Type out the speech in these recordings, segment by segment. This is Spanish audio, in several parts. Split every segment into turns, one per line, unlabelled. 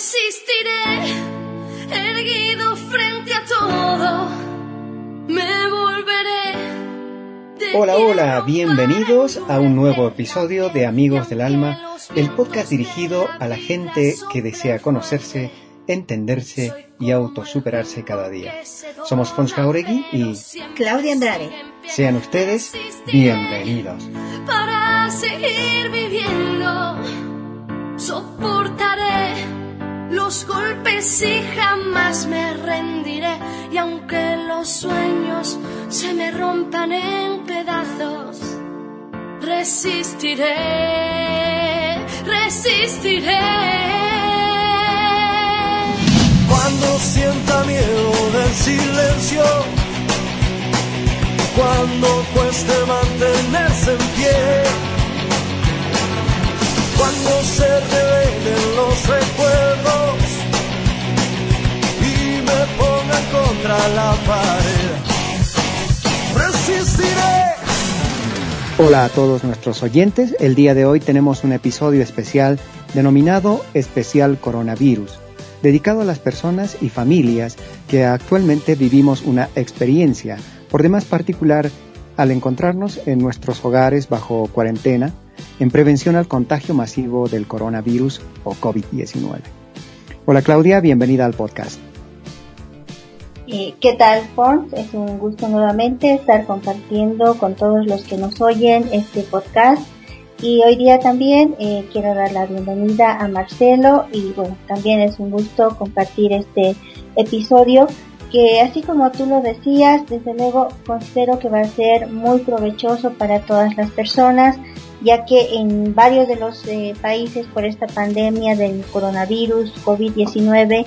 resistiré, erguido frente a todo, me volveré.
Hola, hola, bienvenidos a un nuevo episodio de Amigos del Alma, el podcast dirigido a la gente que desea conocerse, entenderse y autosuperarse cada día. Somos Fons Jauregui y
Claudia Andrade.
Sean ustedes bienvenidos.
Para seguir viviendo, soportaré los golpes y jamás me rendiré. Y aunque los sueños se me rompan en pedazos, resistiré, resistiré.
Cuando sienta miedo del silencio, cuando cueste mantenerse en pie, cuando se revelen los recuerdos y me pongan contra la pared, resistiré.
Hola a todos nuestros oyentes. El día de hoy tenemos un episodio especial denominado Especial Coronavirus, dedicado a las personas y familias que actualmente vivimos una experiencia, por demás particular, al encontrarnos en nuestros hogares bajo cuarentena, en prevención al contagio masivo del coronavirus o COVID-19. Hola Claudia, bienvenida al podcast.
Eh, ¿Qué tal, Fons? Es un gusto nuevamente estar compartiendo con todos los que nos oyen este podcast. Y hoy día también eh, quiero dar la bienvenida a Marcelo y bueno, también es un gusto compartir este episodio que así como tú lo decías, desde luego considero que va a ser muy provechoso para todas las personas, ya que en varios de los eh, países por esta pandemia del coronavirus COVID-19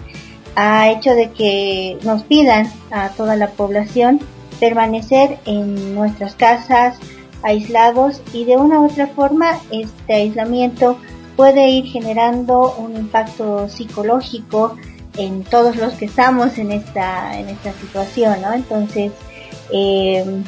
ha hecho de que nos pidan a toda la población permanecer en nuestras casas aislados y de una u otra forma este aislamiento puede ir generando un impacto psicológico en todos los que estamos en esta en esta situación, ¿no? Entonces eh,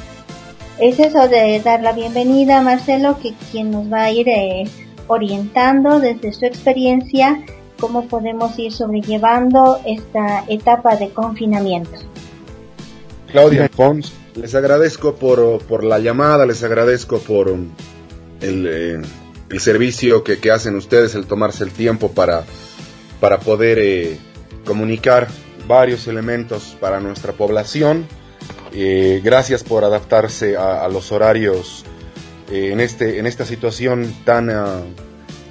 es eso de dar la bienvenida a Marcelo, que quien nos va a ir eh, orientando desde su experiencia cómo podemos ir sobrellevando esta etapa de confinamiento.
Claudia Fons, les agradezco por, por, la llamada, les agradezco por um, el, eh, el servicio que, que, hacen ustedes, el tomarse el tiempo para, para poder eh, comunicar varios elementos para nuestra población. Eh, gracias por adaptarse a, los horarios eh, en, este, en esta situación tan, uh,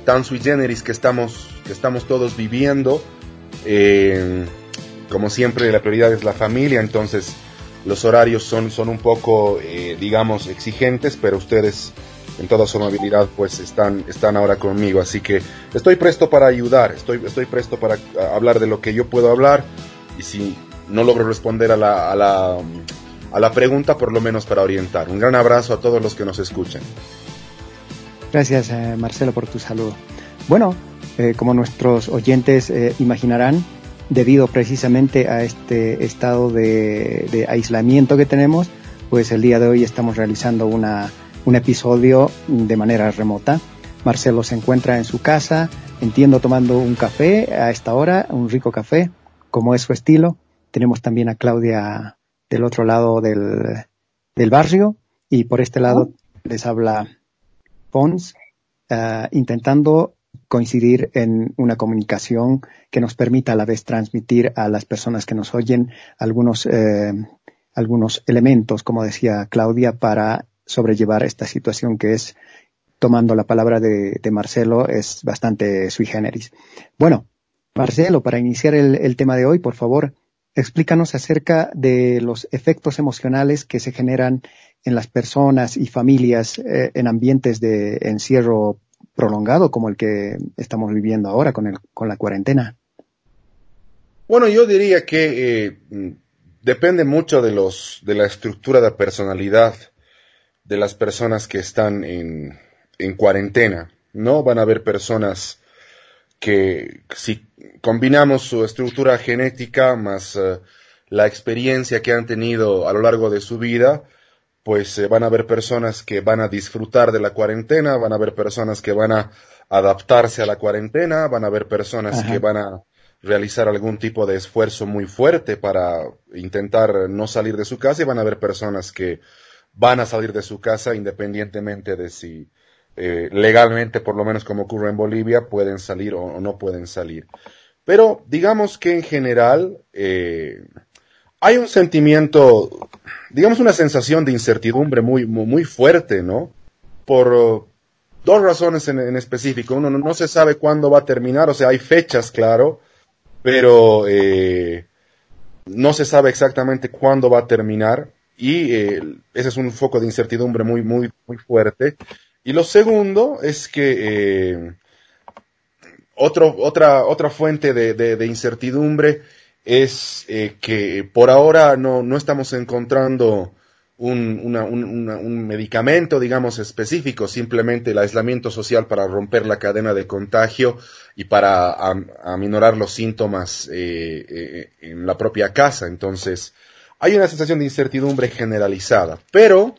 tan sui generis que estamos, que estamos todos viviendo. Eh, como siempre, la prioridad es la familia, entonces los horarios son, son un poco, digamos, exigentes, pero ustedes en toda su amabilidad pues están, están ahora conmigo, así que estoy presto para ayudar, estoy, estoy presto para hablar de lo que yo puedo hablar y si no logro responder a la, a la, a la pregunta, por lo menos para orientar. Un gran abrazo a todos los que nos escuchan.
Gracias, eh, Marcelo, por tu saludo. Bueno, eh, como nuestros oyentes eh, imaginarán, debido precisamente a este estado de, de, aislamiento que tenemos, pues el día de hoy estamos realizando una, un episodio de manera remota. Marcelo se encuentra en su casa, entiendo tomando un café a esta hora, un rico café, como es su estilo. Tenemos también a Claudia del otro lado del, del barrio y por este lado les habla Pons, uh, intentando coincidir en una comunicación que nos permita a la vez transmitir a las personas que nos oyen algunos, eh, algunos elementos, como decía Claudia, para sobrellevar esta situación que es, tomando la palabra de, de Marcelo, es bastante sui generis. Bueno, Marcelo, para iniciar el, el tema de hoy, por favor, explícanos acerca de los efectos emocionales que se generan en las personas y familias eh, en ambientes de encierro prolongado como el que estamos viviendo ahora con, el, con la cuarentena?
Bueno, yo diría que eh, depende mucho de, los, de la estructura de personalidad de las personas que están en, en cuarentena. No van a haber personas que si combinamos su estructura genética más uh, la experiencia que han tenido a lo largo de su vida, pues eh, van a haber personas que van a disfrutar de la cuarentena, van a haber personas que van a adaptarse a la cuarentena, van a haber personas Ajá. que van a realizar algún tipo de esfuerzo muy fuerte para intentar no salir de su casa y van a haber personas que van a salir de su casa independientemente de si eh, legalmente, por lo menos como ocurre en Bolivia, pueden salir o, no pueden salir. Pero digamos que en general eh, hay un sentimiento, digamos una sensación de incertidumbre muy, muy, fuerte, ¿no? Por uh, dos razones en, específico. Uno, no, se sabe cuándo va a terminar, o sea, hay fechas, claro, pero eh, no se sabe exactamente cuándo va a terminar y ese es un foco de incertidumbre muy, muy, muy fuerte. Y lo segundo es que eh, otro, otra, otra fuente de, de, incertidumbre es eh, que por ahora no, no estamos encontrando un, una, un, un, medicamento, digamos, específico, simplemente el aislamiento social para romper la cadena de contagio y para aminorar los síntomas eh, eh, en la propia casa. Entonces, hay una sensación de incertidumbre generalizada, pero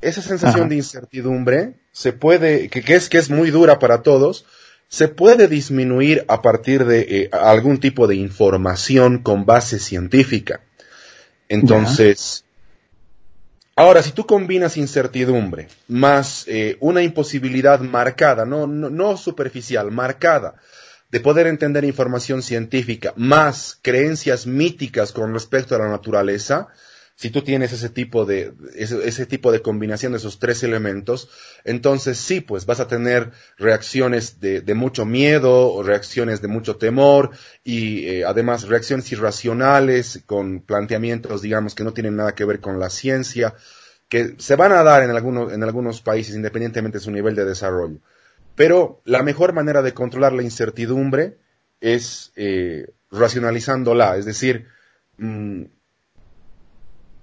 esa sensación de incertidumbre se puede, que, es, que es muy dura para todos, se puede disminuir a partir de eh, algún tipo de información con base científica. Entonces, ahora, si tú combinas incertidumbre más eh, una imposibilidad marcada, no, no, no superficial, marcada, de poder entender información científica, más creencias míticas con respecto a la naturaleza, si tú tienes ese tipo de, ese, tipo de combinación de esos tres elementos, entonces sí, pues vas a tener reacciones de, mucho miedo o reacciones de mucho temor y eh, además reacciones irracionales con planteamientos, digamos, que no tienen nada que ver con la ciencia, que se van a dar en algunos, en algunos países independientemente de su nivel de desarrollo. Pero la mejor manera de controlar la incertidumbre es eh, racionalizándola, es decir, mm,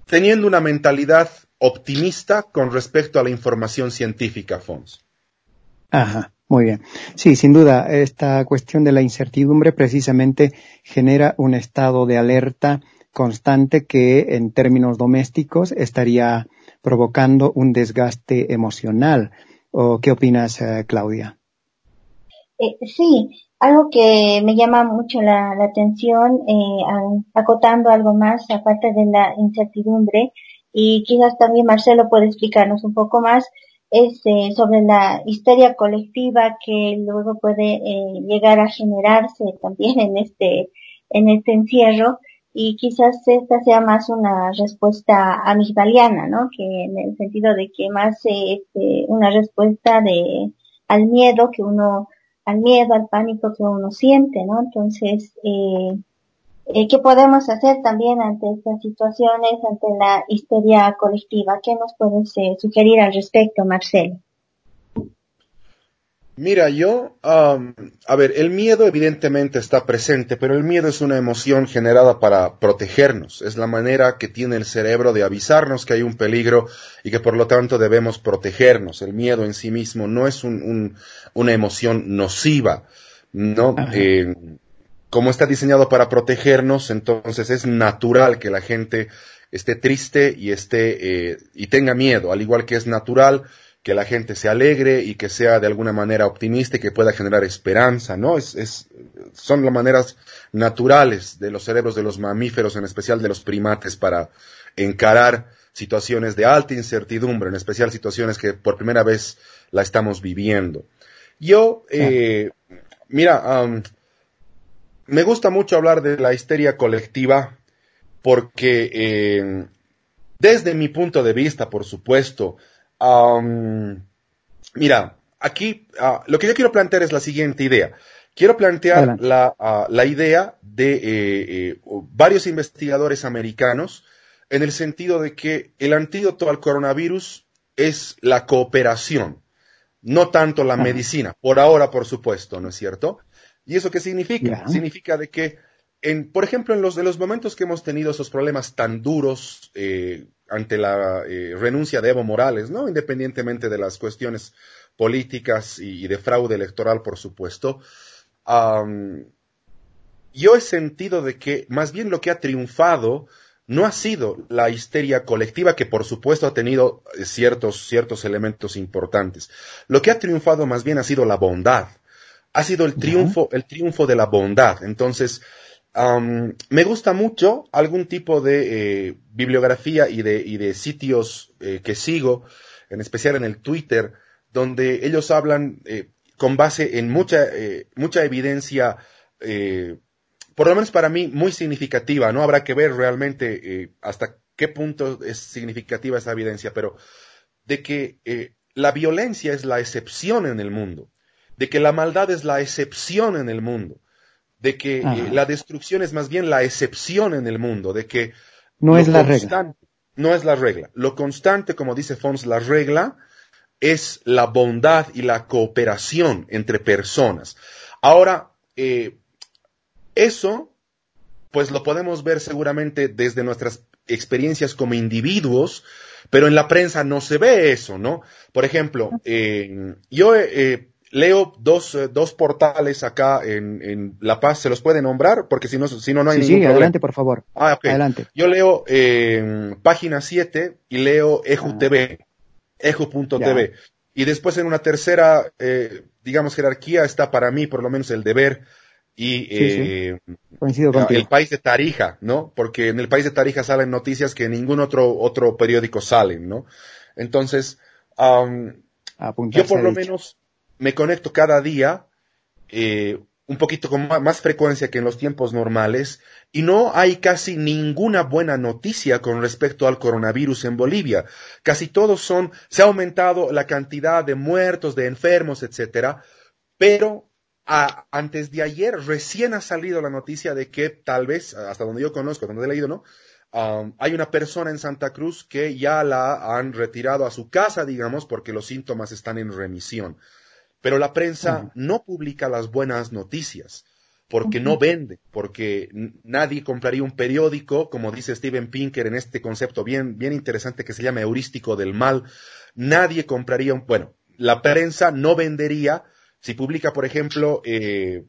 teniendo una mentalidad optimista con respecto a la información científica, Fons.
Ajá, muy bien. Sí, sin duda, esta cuestión de la incertidumbre precisamente genera un estado de alerta constante que en términos domésticos estaría provocando un desgaste emocional. ¿O qué opinas, eh, Claudia?
Eh, sí, algo que me llama mucho la, atención, eh, acotando algo más aparte de la incertidumbre, y quizás también Marcelo puede explicarnos un poco más, es eh, sobre la histeria colectiva que luego puede eh, llegar a generarse también en este, en este encierro, y quizás esta sea más una respuesta amigdaliana, ¿no? Que en el sentido de que más este, una respuesta de al miedo que uno al miedo, al pánico que uno siente, ¿no? Entonces, eh, eh, ¿qué podemos hacer también ante estas situaciones, ante la histeria colectiva? ¿Qué nos puedes eh, sugerir al respecto, Marcelo?
Mira, yo, a ver, el miedo evidentemente está presente, pero el miedo es una emoción generada para protegernos. Es la manera que tiene el cerebro de avisarnos que hay un peligro y que por lo tanto debemos protegernos. El miedo en sí mismo no es una emoción nociva, ¿no? Eh, como está diseñado para protegernos, entonces es natural que la gente esté triste y esté eh, y tenga miedo, al igual que es natural que la gente se alegre y que sea de alguna manera optimista y que pueda generar esperanza, ¿no? Es, es, son las maneras naturales de los cerebros de los mamíferos, en especial de los primates, para encarar situaciones de alta incertidumbre, en especial situaciones que por primera vez la estamos viviendo. Yo, eh, mira, me gusta mucho hablar de la histeria colectiva porque eh, desde mi punto de vista, por supuesto, mira, aquí ah, lo que yo quiero plantear es la siguiente idea. Quiero plantear la, ah, la, idea de eh, eh, varios investigadores americanos en el sentido de que el antídoto al coronavirus es la cooperación, no tanto la medicina, por ahora, por supuesto, ¿no es cierto? ¿Y eso qué significa? Significa de que, en, por ejemplo, en los de los momentos que hemos tenido esos problemas tan duros eh, ante la eh, renuncia de Evo Morales, ¿no? Independientemente de las cuestiones políticas y, de fraude electoral, por supuesto. yo he sentido de que más bien lo que ha triunfado no ha sido la histeria colectiva, que por supuesto ha tenido eh, ciertos, ciertos elementos importantes. Lo que ha triunfado más bien ha sido la bondad. ha sido el triunfo, el triunfo de la bondad. Entonces, me gusta mucho algún tipo de eh, bibliografía y de, sitios eh, que sigo, en especial en el Twitter, donde ellos hablan eh, con base en mucha, mucha evidencia, por lo menos para mí, muy significativa. No habrá que ver realmente hasta qué punto es significativa esa evidencia, pero de que la violencia es la excepción en el mundo, de que la maldad es la excepción en el mundo de que eh, la destrucción es más bien la excepción en el mundo, de que
no es la regla.
No es la regla. Lo constante, como dice Fons, la regla es la bondad y la cooperación entre personas. Ahora, eh, eso, pues lo podemos ver seguramente desde nuestras experiencias como individuos, pero en la prensa no se ve eso, ¿no? Por ejemplo, eh, yo leo dos, eh, dos portales acá en, en, La Paz, ¿se los puede nombrar? Porque si no, si no, no hay ningún
sí, adelante, por favor.
Ah, ok. Adelante. Yo leo eh, página 7 y leo Eju ah. TV, eju.tv. Y después en una tercera, eh, digamos, jerarquía está para mí por lo menos el deber y eh, el país de Tarija, ¿no? Porque en el país de Tarija salen noticias que ningún otro, otro periódico salen, ¿no? Entonces, yo por lo menos me conecto cada día, eh, un poquito con más frecuencia que en los tiempos normales, y no hay casi ninguna buena noticia con respecto al coronavirus en Bolivia. Casi todos son, se ha aumentado la cantidad de muertos, de enfermos, etcétera, pero antes de ayer recién ha salido la noticia de que tal vez, hasta donde yo conozco, donde he leído, ¿no? Hay una persona en Santa Cruz que ya la han retirado a su casa, digamos, porque los síntomas están en remisión. Pero la prensa no publica las buenas noticias porque no vende, porque nadie compraría un periódico, como dice Steven Pinker en este concepto bien, bien interesante que se llama heurístico del mal. Nadie compraría un, bueno, la prensa no vendería si publica, por ejemplo, eh,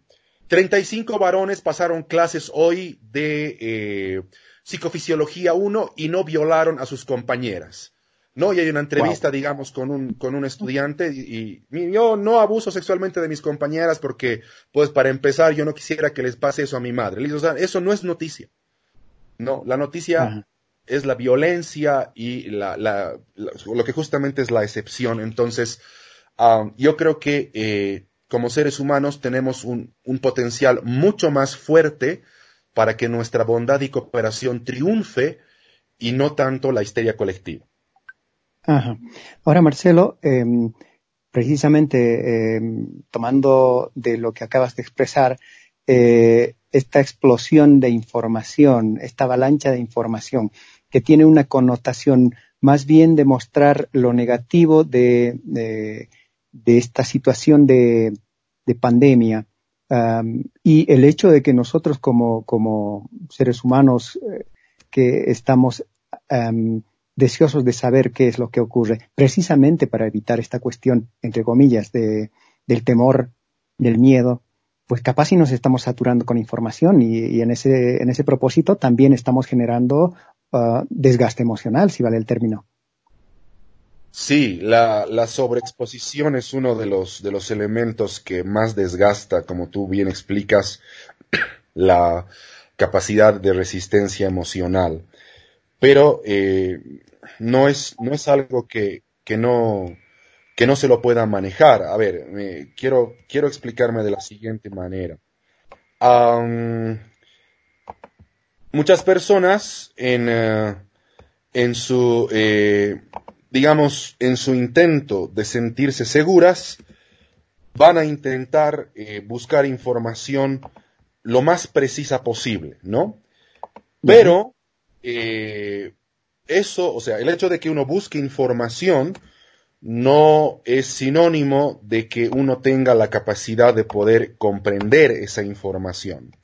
35 varones pasaron clases hoy de eh, psicofisiología 1 y no violaron a sus compañeras. ¿No? Y hay una entrevista, digamos, con un, con un estudiante y, yo no abuso sexualmente de mis compañeras porque, pues, para empezar, yo no quisiera que les pase eso a mi madre. eso no es noticia. No, la noticia es la violencia y la, la, lo que justamente es la excepción. Entonces, ah, yo creo que eh, como seres humanos tenemos un, un potencial mucho más fuerte para que nuestra bondad y cooperación triunfe y no tanto la histeria colectiva.
Ahora, Marcelo, em, precisamente em, tomando de lo que acabas de expresar, eh, esta explosión de información, esta avalancha de información, que tiene una connotación más bien de mostrar lo negativo de, esta situación de, pandemia y el hecho de que nosotros como, seres humanos eh, que estamos deseosos de saber qué es lo que ocurre, precisamente para evitar esta cuestión, entre comillas, de, del temor, del miedo, pues capaz si nos estamos saturando con información y, en, ese, en ese propósito también estamos generando uh, desgaste emocional, si vale el término.
Sí, la, la, sobreexposición es uno de los, de los elementos que más desgasta, como tú bien explicas, la capacidad de resistencia emocional. Pero eh, no es, no es algo que, que no, que no se lo pueda manejar. A ver, quiero, quiero explicarme de la siguiente manera. muchas personas en, eh, en su, eh, digamos, en su intento de sentirse seguras, van a intentar eh, buscar información lo más precisa posible, ¿no? Pero eso, o sea, el hecho de que uno busque información no es sinónimo de que uno tenga la capacidad de poder comprender esa información.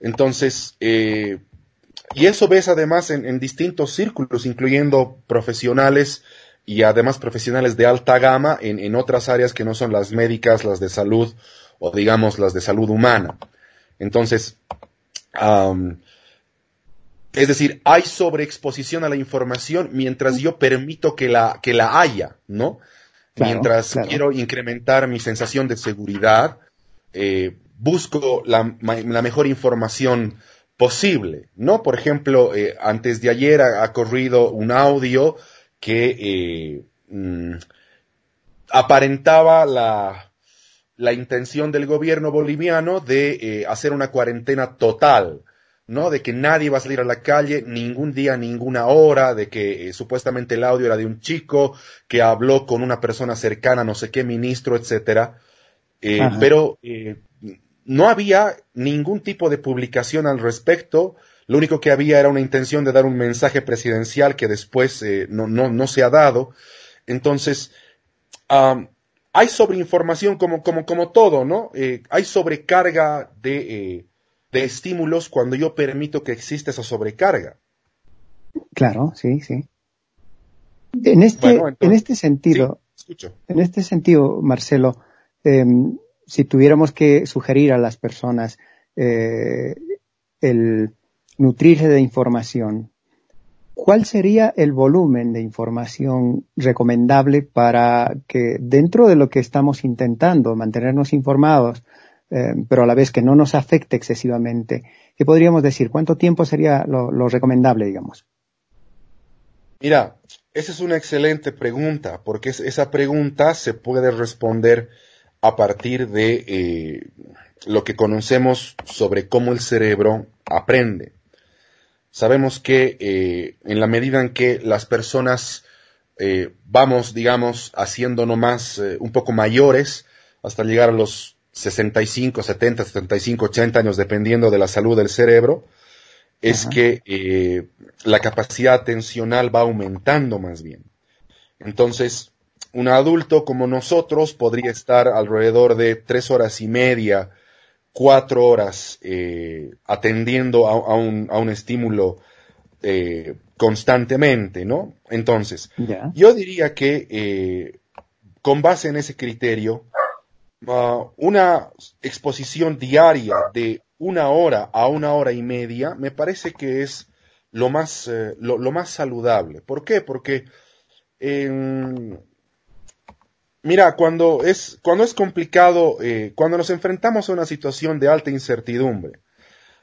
Entonces, eh, y eso ves además en, distintos círculos, incluyendo profesionales y además profesionales de alta gama en, otras áreas que no son las médicas, las de salud o digamos las de salud humana. Entonces, es decir, hay sobreexposición a la información mientras yo permito que la, que la haya, ¿no? mientras quiero incrementar mi sensación de seguridad, eh, busco la, mejor información posible, ¿no? Por ejemplo, eh, antes de ayer ha, corrido un audio que mm, aparentaba la, la intención del gobierno boliviano de hacer una cuarentena total ¿no? De que nadie va a salir a la calle ningún día, ninguna hora, de que eh, supuestamente el audio era de un chico que habló con una persona cercana, no sé qué ministro, etcétera. Eh, pero eh, no había ningún tipo de publicación al respecto. Lo único que había era una intención de dar un mensaje presidencial que después no, no, no, se ha dado. Entonces, hay sobreinformación como, como, como todo, ¿no? hay sobrecarga de de estímulos cuando yo permito que exista esa sobrecarga.
Claro, sí, sí. En este, en este sentido, en este sentido, Marcelo, em, si tuviéramos que sugerir a las personas eh, el nutrirse de información, ¿cuál sería el volumen de información recomendable para que dentro de lo que estamos intentando, mantenernos informados, eh, pero a la vez que no nos afecte excesivamente. ¿Qué podríamos decir? ¿Cuánto tiempo sería lo, recomendable, digamos?
Mira, esa es una excelente pregunta, porque esa pregunta se puede responder a partir de eh, lo que conocemos sobre cómo el cerebro aprende. Sabemos que eh, en la medida en que las personas vamos, digamos, haciéndonos más, un poco mayores, hasta llegar a los 65, 70, 75, 80 años, dependiendo de la salud del cerebro, es que eh, la capacidad atencional va aumentando más bien. Entonces, un adulto como nosotros podría estar alrededor de tres horas y media, cuatro horas eh, atendiendo a, un, a, un, estímulo eh, constantemente, ¿no? Entonces, yo diría que con base en ese criterio, Ah, una exposición diaria de una hora a una hora y media me parece que es lo más, eh, lo, más saludable. ¿Por qué? Porque, mira, cuando es, cuando es complicado, eh, cuando nos enfrentamos a una situación de alta incertidumbre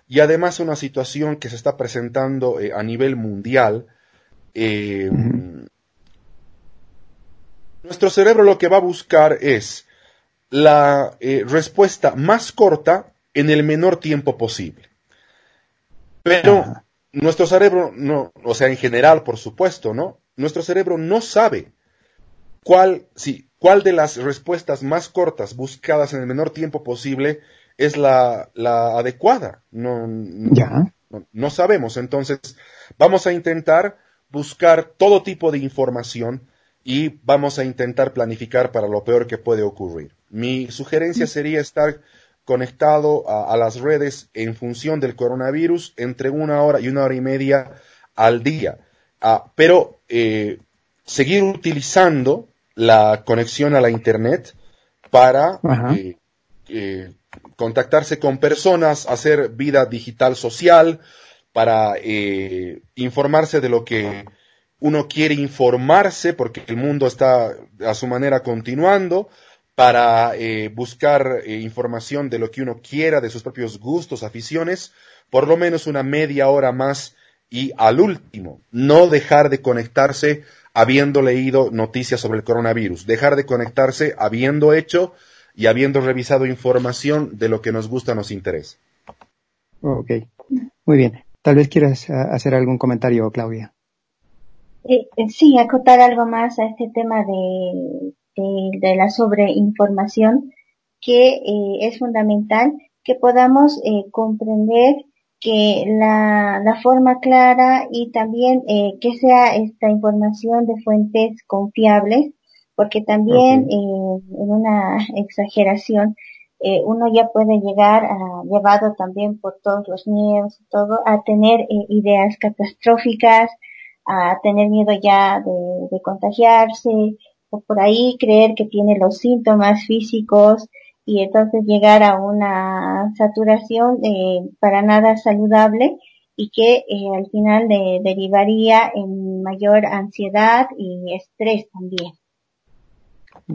y además una situación que se está presentando eh, a nivel mundial, nuestro cerebro lo que va a buscar es la eh, respuesta más corta en el menor tiempo posible. Pero nuestro cerebro no, o sea, en general, por supuesto, ¿no? Nuestro cerebro no sabe cuál, sí, cuál de las respuestas más cortas buscadas en el menor tiempo posible es la, la adecuada. No,
ya.
no sabemos. Entonces, vamos a intentar buscar todo tipo de información y vamos a intentar planificar para lo peor que puede ocurrir. Mi sugerencia sería estar conectado a, las redes en función del coronavirus entre una hora y una hora y media al día. Ah, pero eh, seguir utilizando la conexión a la Internet para eh, eh, contactarse con personas, hacer vida digital social, para informarse de lo que uno quiere informarse porque el mundo está a su manera continuando para eh, buscar eh, información de lo que uno quiera, de sus propios gustos, aficiones, por lo menos una media hora más y al último, no dejar de conectarse habiendo leído noticias sobre el coronavirus, dejar de conectarse habiendo hecho y habiendo revisado información de lo que nos gusta, nos interesa.
Ok, muy bien. Tal vez quieras ah, hacer algún comentario, Claudia.
Eh, sí, acotar algo más a este tema de de la sobreinformación que eh, es fundamental que podamos eh, comprender que la, la, forma clara y también eh, que sea esta información de fuentes confiables, porque también en una exageración uno ya puede llegar, a, llevado también por todos los miedos y todo, a tener ideas catastróficas, a tener miedo ya de, contagiarse, por ahí creer que tiene los síntomas físicos y entonces llegar a una saturación eh, para nada saludable y que eh, al final derivaría en mayor ansiedad y estrés también.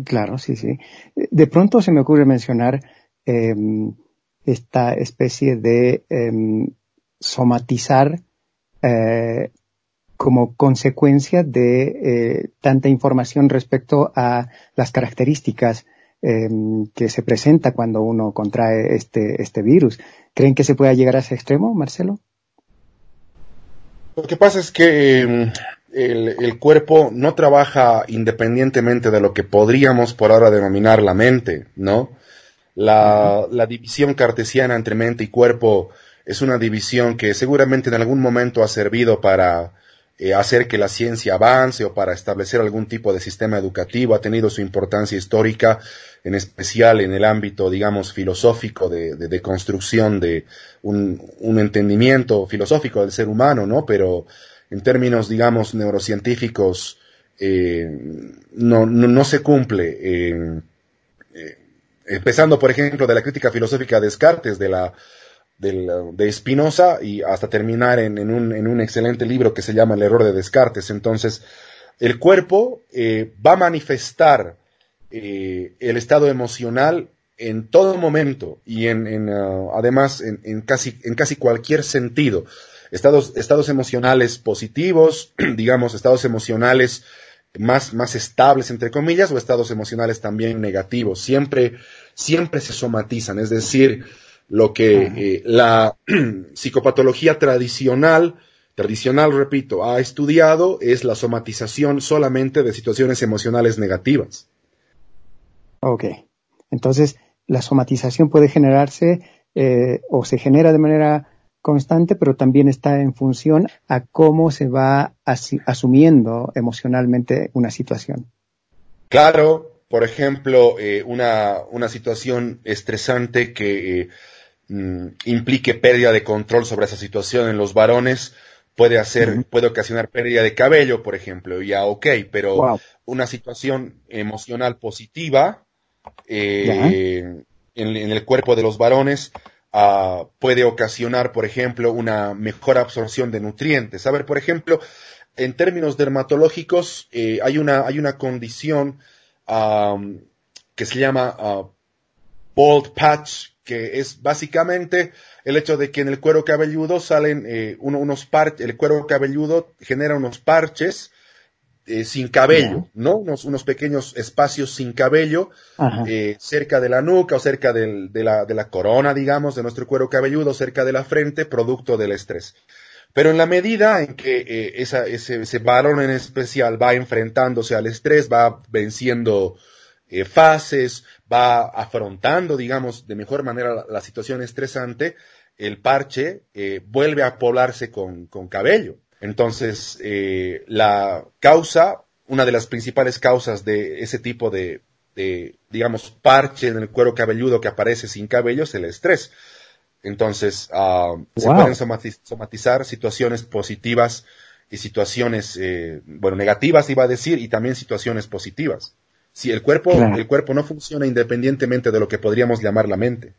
Claro, sí, sí. De pronto se me ocurre mencionar em, esta especie de em, somatizar eh, como consecuencia de eh, tanta información respecto a las características em, que se presenta cuando uno contrae este, este virus. ¿Creen que se pueda llegar a ese extremo, Marcelo?
Lo que pasa es que em, el, cuerpo no trabaja independientemente de lo que podríamos por ahora denominar la mente, ¿no? La, la división cartesiana entre mente y cuerpo es una división que seguramente en algún momento ha servido para eh, hacer que la ciencia avance o para establecer algún tipo de sistema educativo, ha tenido su importancia histórica, en especial en el ámbito, digamos, filosófico de, de, construcción de un, un, entendimiento filosófico del ser humano, ¿no? Pero en términos, digamos, neurocientíficos, eh, no, no, no, se cumple. Eh, empezando, por ejemplo, de la crítica filosófica de Descartes, de la de Spinoza y hasta terminar en, un, en, un, excelente libro que se llama El error de Descartes. Entonces, el cuerpo eh, va a manifestar eh, el estado emocional en todo momento y en, en uh, además en, en, casi, en casi cualquier sentido. Estados, estados emocionales positivos, digamos, estados emocionales más, más estables, entre comillas, o estados emocionales también negativos. Siempre, siempre se somatizan, es decir, lo que eh, la psicopatología tradicional, tradicional, repito, ha estudiado es la somatización solamente de situaciones emocionales negativas.
Ok. Entonces, la somatización puede generarse eh, o se genera de manera constante, pero también está en función a cómo se va asumiendo emocionalmente una situación.
Claro, por ejemplo, eh, una, una, situación estresante que Mm, implique pérdida de control sobre esa situación en los varones, puede hacer, puede ocasionar pérdida de cabello, por ejemplo, ya ok, pero una situación emocional positiva eh, en, el cuerpo de los varones uh, puede ocasionar, por ejemplo, una mejor absorción de nutrientes. A ver, por ejemplo, en términos dermatológicos, eh, hay, una, hay una condición um, que se llama uh, bald patch que es básicamente el hecho de que en el cuero cabelludo salen eh, unos parches, el cuero cabelludo genera unos parches eh, sin cabello, ¿no? Unos, unos, pequeños espacios sin cabello eh, cerca de la nuca o cerca del, de, la, de, la, corona, digamos, de nuestro cuero cabelludo, cerca de la frente, producto del estrés. Pero en la medida en que esa, ese, ese varón en especial va enfrentándose al estrés, va venciendo fases, va afrontando, digamos, de mejor manera la, situación estresante, el parche eh, vuelve a poblarse con, cabello. Entonces, eh, la causa, una de las principales causas de ese tipo de, digamos, parche en el cuero cabelludo que aparece sin cabello es el estrés. Entonces, ah, se pueden somatizar situaciones positivas y situaciones, eh, bueno, negativas iba a decir, y también situaciones positivas. Si el cuerpo, el cuerpo no funciona independientemente de lo que podríamos llamar la mente.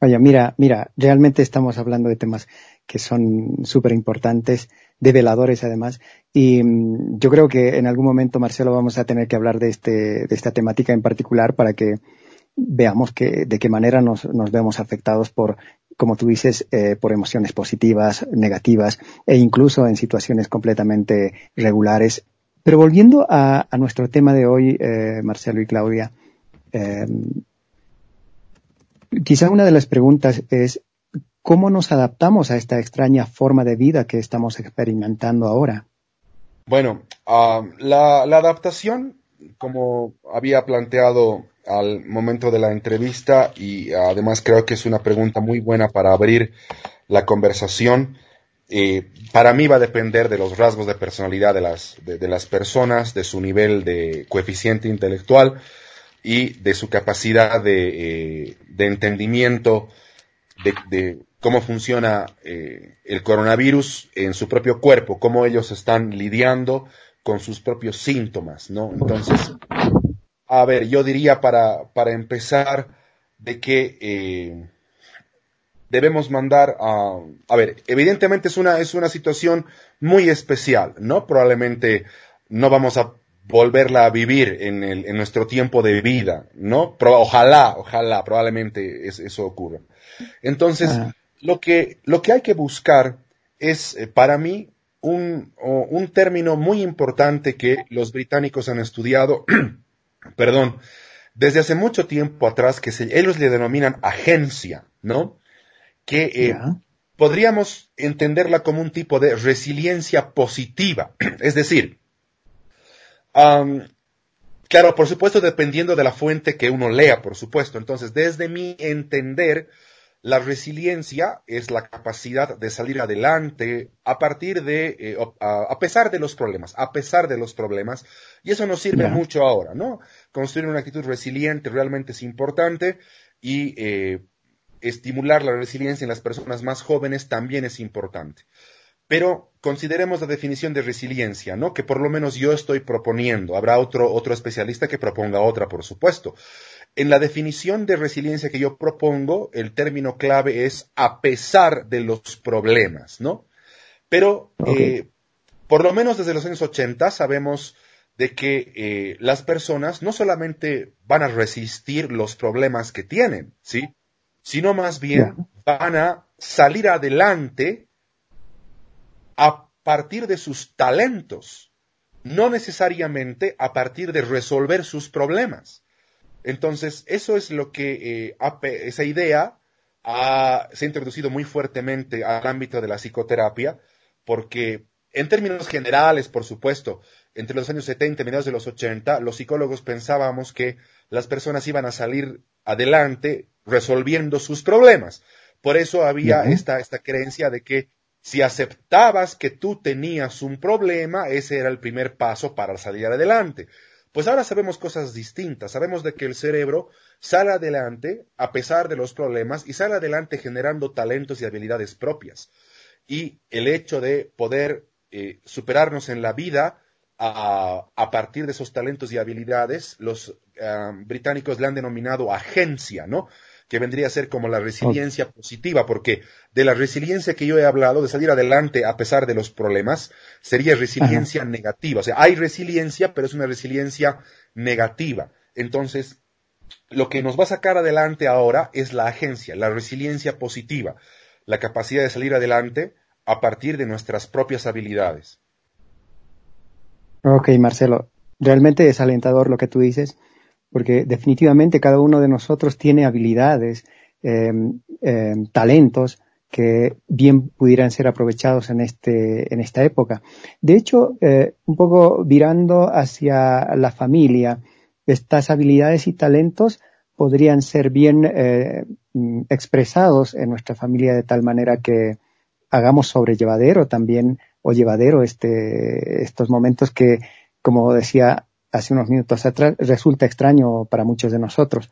Vaya, mira, mira, realmente estamos hablando de temas que son súper importantes, develadores además, y mm, yo creo que en algún momento, Marcelo, vamos a tener que hablar de, este, de esta temática en particular para que veamos que, de qué manera nos, nos vemos afectados por, como tú dices, eh, por emociones positivas, negativas, e incluso en situaciones completamente irregulares pero volviendo a, nuestro tema de hoy, eh, Marcelo y Claudia, eh, quizá una de las preguntas es, ¿cómo nos adaptamos a esta extraña forma de vida que estamos experimentando ahora?
Bueno, ah, la, adaptación, como había planteado al momento de la entrevista, y además creo que es una pregunta muy buena para abrir la conversación, eh, para mí va a depender de los rasgos de personalidad de las, de, las personas, de su nivel de coeficiente intelectual y de su capacidad de, eh, de entendimiento de, cómo funciona eh, el coronavirus en su propio cuerpo, cómo ellos están lidiando con sus propios síntomas, ¿no? Entonces, a ver, yo diría para, para empezar de que debemos mandar a... A ver, evidentemente es una, es una situación muy especial, ¿no? Probablemente no vamos a volverla a vivir en, el, en nuestro tiempo de vida, ¿no? ojalá, ojalá, probablemente eso ocurra. Entonces, lo, que, lo que hay que buscar es, eh, para mí, un, un término muy importante que los británicos han estudiado, perdón, desde hace mucho tiempo atrás, que ellos le denominan agencia, ¿no? Que eh, podríamos entenderla como un tipo de resiliencia positiva. es decir, claro, por supuesto, dependiendo de la fuente que uno lea, por supuesto. Entonces, desde mi entender, la resiliencia es la capacidad de salir adelante a partir de, eh, a, pesar de los problemas, a pesar de los problemas, y eso nos sirve mucho ahora, ¿no? Construir una actitud resiliente realmente es importante y eh, estimular la resiliencia en las personas más jóvenes también es importante. Pero consideremos la definición de resiliencia, ¿no? Que por lo menos yo estoy proponiendo. Habrá otro, otro especialista que proponga otra, por supuesto. En la definición de resiliencia que yo propongo, el término clave es a pesar de los problemas, ¿no? Pero, eh, por lo menos desde los años 80 sabemos de que eh, las personas no solamente van a resistir los problemas que tienen, ¿sí? Sino más bien van a salir adelante a partir de sus talentos, no necesariamente a partir de resolver sus problemas. Entonces, eso es lo que eh, esa idea se ha introducido muy fuertemente al ámbito de la psicoterapia, porque en términos generales, por supuesto, entre los años 70 y mediados de los 80, los psicólogos pensábamos que las personas iban a salir adelante resolviendo sus problemas. Por eso había esta, esta creencia de que si aceptabas que tú tenías un problema, ese era el primer paso para salir adelante. Pues ahora sabemos cosas distintas. Sabemos de que el cerebro sale adelante a pesar de los problemas y sale adelante generando talentos y habilidades propias. Y el hecho de poder eh, superarnos en la vida a, partir de esos talentos y habilidades, los ah, británicos le han denominado agencia, ¿no? Que vendría a ser como la resiliencia positiva, porque de la resiliencia que yo he hablado, de salir adelante a pesar de los problemas, sería resiliencia negativa. O sea, hay resiliencia, pero es una resiliencia negativa. Entonces, lo que nos va a sacar adelante ahora es la agencia, la resiliencia positiva, la capacidad de salir adelante a partir de nuestras propias habilidades.
Ok, Marcelo, realmente es alentador lo que tú dices porque definitivamente cada uno de nosotros tiene habilidades, em, em, talentos que bien pudieran ser aprovechados en este en esta época. De hecho, eh, un poco virando hacia la familia, estas habilidades y talentos podrían ser bien eh, mm, expresados en nuestra familia de tal manera que hagamos sobrellevadero también o llevadero este estos momentos que como decía hace unos minutos atrás resulta extraño para muchos de nosotros.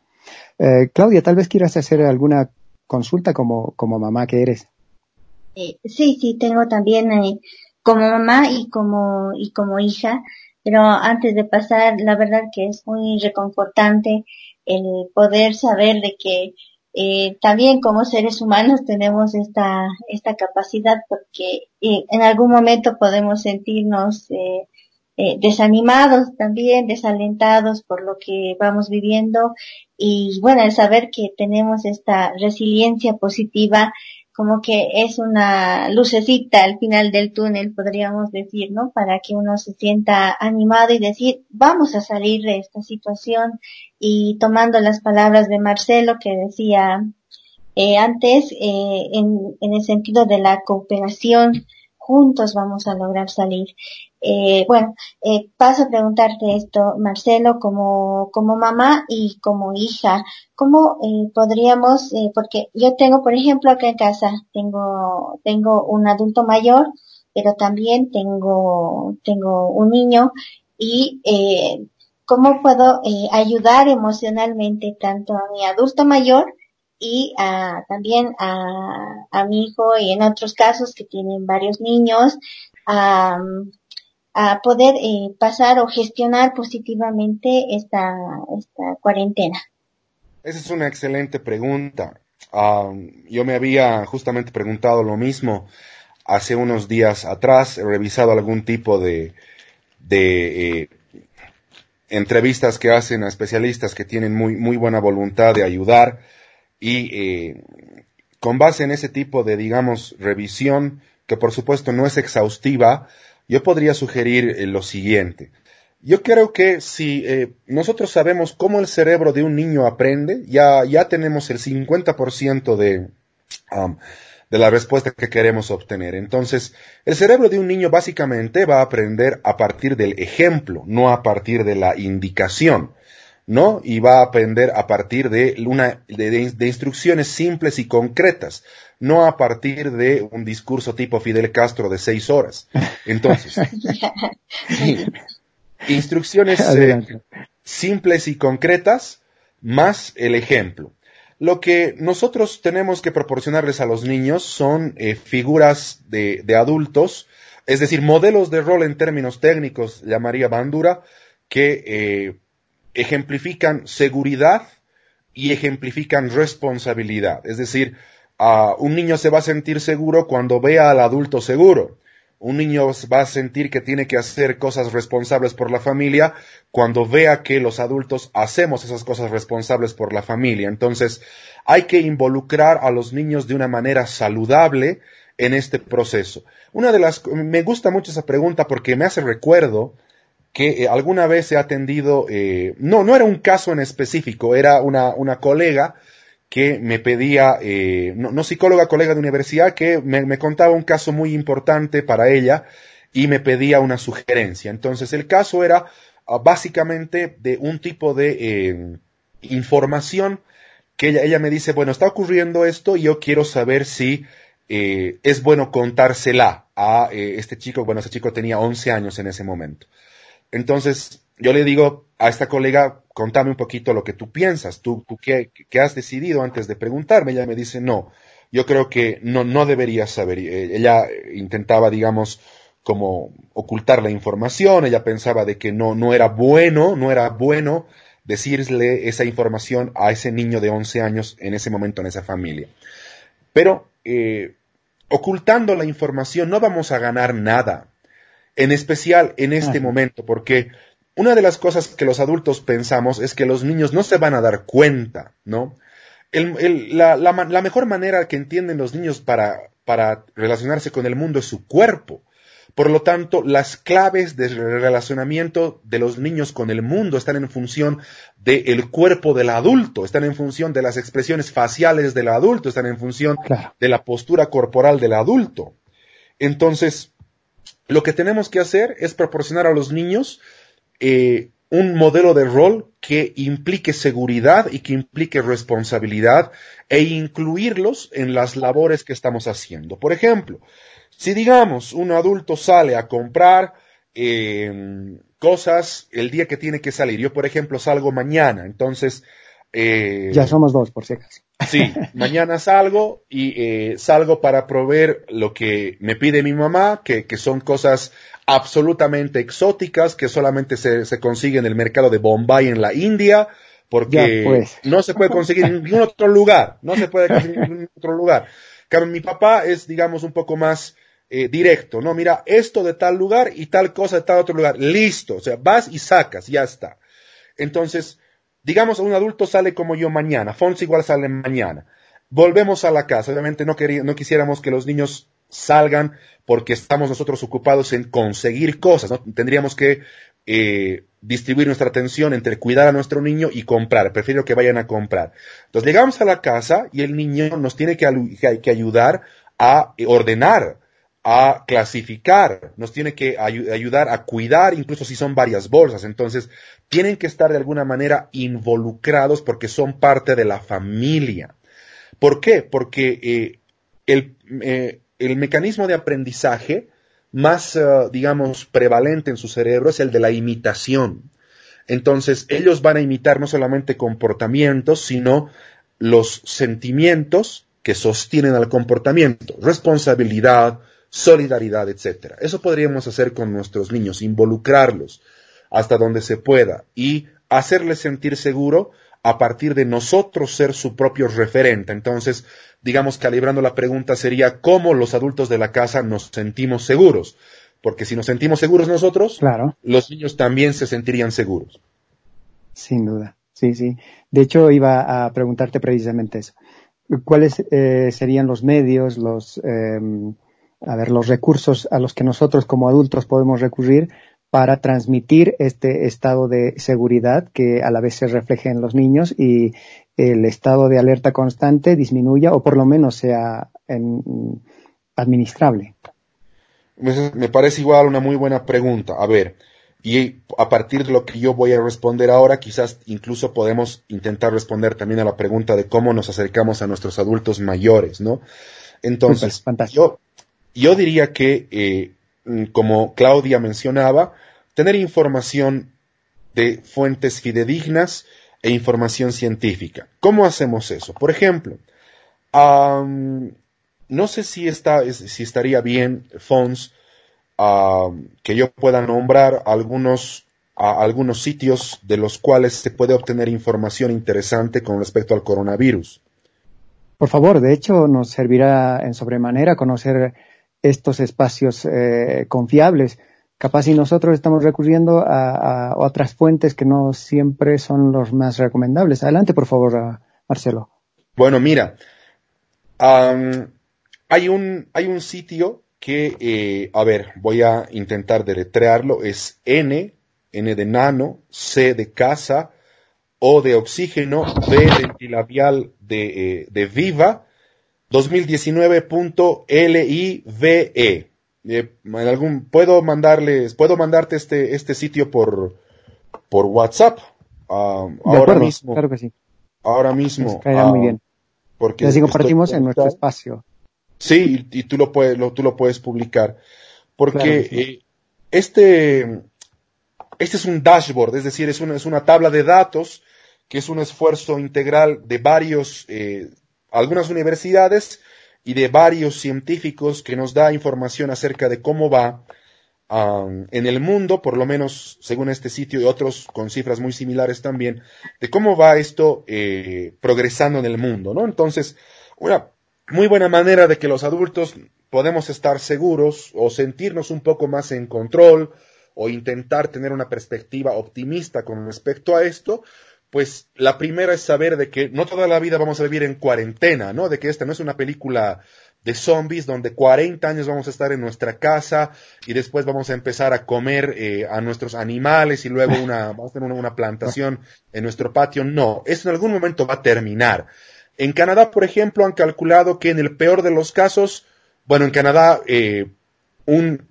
Eh, Claudia, tal vez quieras hacer alguna consulta como, como mamá que eres.
Eh, sí, sí, tengo también eh, como mamá y como, y como hija, pero antes de pasar, la verdad que es muy reconfortante el poder saber de que eh, también como seres humanos tenemos esta, esta capacidad porque eh, en algún momento podemos sentirnos eh, eh, desanimados también, desalentados por lo que vamos viviendo y bueno, el saber que tenemos esta resiliencia positiva como que es una lucecita al final del túnel, podríamos decir, ¿no? Para que uno se sienta animado y decir, vamos a salir de esta situación y tomando las palabras de Marcelo que decía eh, antes, eh, en, en el sentido de la cooperación, juntos vamos a lograr salir. Eh, bueno, eh, paso a preguntarte esto, Marcelo, como, como mamá y como hija, ¿cómo eh, podríamos, eh, porque yo tengo, por ejemplo, acá en casa, tengo, tengo un adulto mayor, pero también tengo, tengo un niño y eh, cómo puedo eh, ayudar emocionalmente tanto a mi adulto mayor y a, también a, a mi hijo y en otros casos que tienen varios niños, a, a poder eh, pasar o gestionar positivamente esta, esta cuarentena?
Esa es una excelente pregunta. yo me había justamente preguntado lo mismo hace unos días atrás, he revisado algún tipo de, de eh, entrevistas que hacen a especialistas que tienen muy, muy buena voluntad de ayudar y eh, con base en ese tipo de, digamos, revisión, que por supuesto no es exhaustiva, yo podría sugerir eh, lo siguiente. Yo creo que si eh, nosotros sabemos cómo el cerebro de un niño aprende, ya, ya tenemos el 50% de, um, de la respuesta que queremos obtener. Entonces, el cerebro de un niño básicamente va a aprender a partir del ejemplo, no a partir de la indicación. ¿No? Y va a aprender a partir de una, de, instrucciones simples y concretas, no a partir de un discurso tipo Fidel Castro de seis horas. Entonces, instrucciones eh, simples y concretas más el ejemplo. Lo que nosotros tenemos que proporcionarles a los niños son eh, figuras de, de, adultos, es decir, modelos de rol en términos técnicos, llamaría Bandura, que eh, ejemplifican seguridad y ejemplifican responsabilidad. Es decir, un niño se va a sentir seguro cuando vea al adulto seguro. Un niño va a sentir que tiene que hacer cosas responsables por la familia cuando vea que los adultos hacemos esas cosas responsables por la familia. Entonces, hay que involucrar a los niños de una manera saludable en este proceso. Una de las, me gusta mucho esa pregunta porque me hace recuerdo que eh, alguna vez he atendido, eh, no, no era un caso en específico, era una, una colega que me pedía, eh, no, psicóloga, colega de universidad, que me, contaba un caso muy importante para ella y me pedía una sugerencia. Entonces el caso era ah, básicamente de un tipo de información que ella, ella me dice, bueno, está ocurriendo esto y yo quiero saber si es bueno contársela a este chico, bueno, ese chico tenía 11 años en ese momento. Entonces, yo le digo a esta colega, contame un poquito lo que tú piensas, tú, qué, has decidido antes de preguntarme. Ella me dice, no, yo creo que no, no deberías saber. Eh, ella intentaba, digamos, como ocultar la información, ella pensaba de que no, no era bueno, no era bueno decirle esa información a ese niño de 11 años en ese momento en esa familia. Pero eh, ocultando la información no vamos a ganar nada en especial en este momento, porque una de las cosas que los adultos pensamos es que los niños no se van a dar cuenta, ¿no? la, mejor manera que entienden los niños para, para relacionarse con el mundo es su cuerpo. Por lo tanto, las claves del relacionamiento de los niños con el mundo están en función del cuerpo del adulto, están en función de las expresiones faciales del adulto, están en función de la postura corporal del adulto. Entonces, lo que tenemos que hacer es proporcionar a los niños eh, un modelo de rol que implique seguridad y que implique responsabilidad e incluirlos en las labores que estamos haciendo. Por ejemplo, si digamos un adulto sale a comprar eh, cosas el día que tiene que salir, yo por ejemplo salgo mañana, entonces...
Eh, ya somos dos, por si acaso.
Sí, mañana salgo y eh, salgo para proveer lo que me pide mi mamá, que, que son cosas absolutamente exóticas que solamente se, se consigue en el mercado de Bombay en la India, porque pues. no se puede conseguir en ningún otro lugar, no se puede conseguir en ningún otro lugar. Mi papá es, digamos, un poco más eh, directo, ¿no? Mira, esto de tal lugar y tal cosa de tal otro lugar, listo, o sea, vas y sacas, ya está. Entonces, Digamos, un adulto sale como yo mañana, Fons igual sale mañana. Volvemos a la casa. Obviamente no, no quisiéramos que los niños salgan porque estamos nosotros ocupados en conseguir cosas. ¿no? Tendríamos que eh, distribuir nuestra atención entre cuidar a nuestro niño y comprar. Prefiero que vayan a comprar. Entonces llegamos a la casa y el niño nos tiene que, que ayudar a ordenar a clasificar, nos tiene que ayudar a cuidar, incluso si son varias bolsas. Entonces, tienen que estar de alguna manera involucrados porque son parte de la familia. ¿Por qué? Porque eh, el, eh, el, mecanismo de aprendizaje más, eh, digamos, prevalente en su cerebro es el de la imitación. Entonces, ellos van a imitar no solamente comportamientos, sino los sentimientos que sostienen al comportamiento. Responsabilidad, solidaridad, etc. Eso podríamos hacer con nuestros niños, involucrarlos hasta donde se pueda y hacerles sentir seguro a partir de nosotros ser su propio referente. Entonces, digamos, calibrando la pregunta sería cómo los adultos de la casa nos sentimos seguros. Porque si nos sentimos seguros nosotros, los niños también se sentirían seguros.
Sin duda, sí, sí. De hecho, iba a preguntarte precisamente eso. ¿Cuáles eh, serían los medios, los, eh, a ver, los recursos a los que nosotros como adultos podemos recurrir para transmitir este estado de seguridad que a la vez se refleje en los niños y el estado de alerta constante disminuya o por lo menos sea administrable?
Me parece igual una muy buena pregunta. A ver, y a partir de lo que yo voy a responder ahora, quizás incluso podemos intentar responder también a la pregunta de cómo nos acercamos a nuestros adultos mayores, ¿no? Entonces, yo, yo diría que eh, Mm, como Claudia mencionaba, tener información de fuentes fidedignas e información científica. ¿Cómo hacemos eso? Por ejemplo, no sé si, está, si estaría bien, Fons, que yo pueda nombrar algunos, algunos sitios de los cuales se puede obtener información interesante con respecto al coronavirus.
Por favor, de hecho, nos servirá en sobremanera conocer estos espacios eh, confiables. Capaz si nosotros estamos recurriendo a, otras fuentes que no siempre son los más recomendables. Adelante, por favor, Marcelo.
Bueno, mira, hay, un, hay un sitio que, eh, a ver, voy a intentar deletrearlo, es N, N de nano, C de casa, O de oxígeno, B de bilabial de, eh, de viva, 2019.live. Eh, en algún, puedo mandarles, puedo mandarte este, este sitio por, por WhatsApp. Uh, ahora mismo.
Claro que sí.
Ahora mismo.
muy ah, bien. Porque Les compartimos en nuestro espacio.
Sí, y, tú lo puedes, lo, tú lo puedes publicar. Porque eh, este, este es un dashboard, es decir, es una, es una tabla de datos que es un esfuerzo integral de varios eh, algunas universidades y de varios científicos que nos da información acerca de cómo va en el mundo, por lo menos según este sitio y otros con cifras muy similares también, de cómo va esto eh, progresando en el mundo, ¿no? Entonces, una muy buena manera de que los adultos podemos estar seguros o sentirnos un poco más en control o intentar tener una perspectiva optimista con respecto a esto, pues la primera es saber de que no toda la vida vamos a vivir en cuarentena, ¿no? De que esta no es una película de zombies donde 40 años vamos a estar en nuestra casa y después vamos a empezar a comer eh, a nuestros animales y luego una, vamos a tener una, plantación en nuestro patio. No, eso en algún momento va a terminar. En Canadá, por ejemplo, han calculado que en el peor de los casos, bueno, en Canadá, eh, un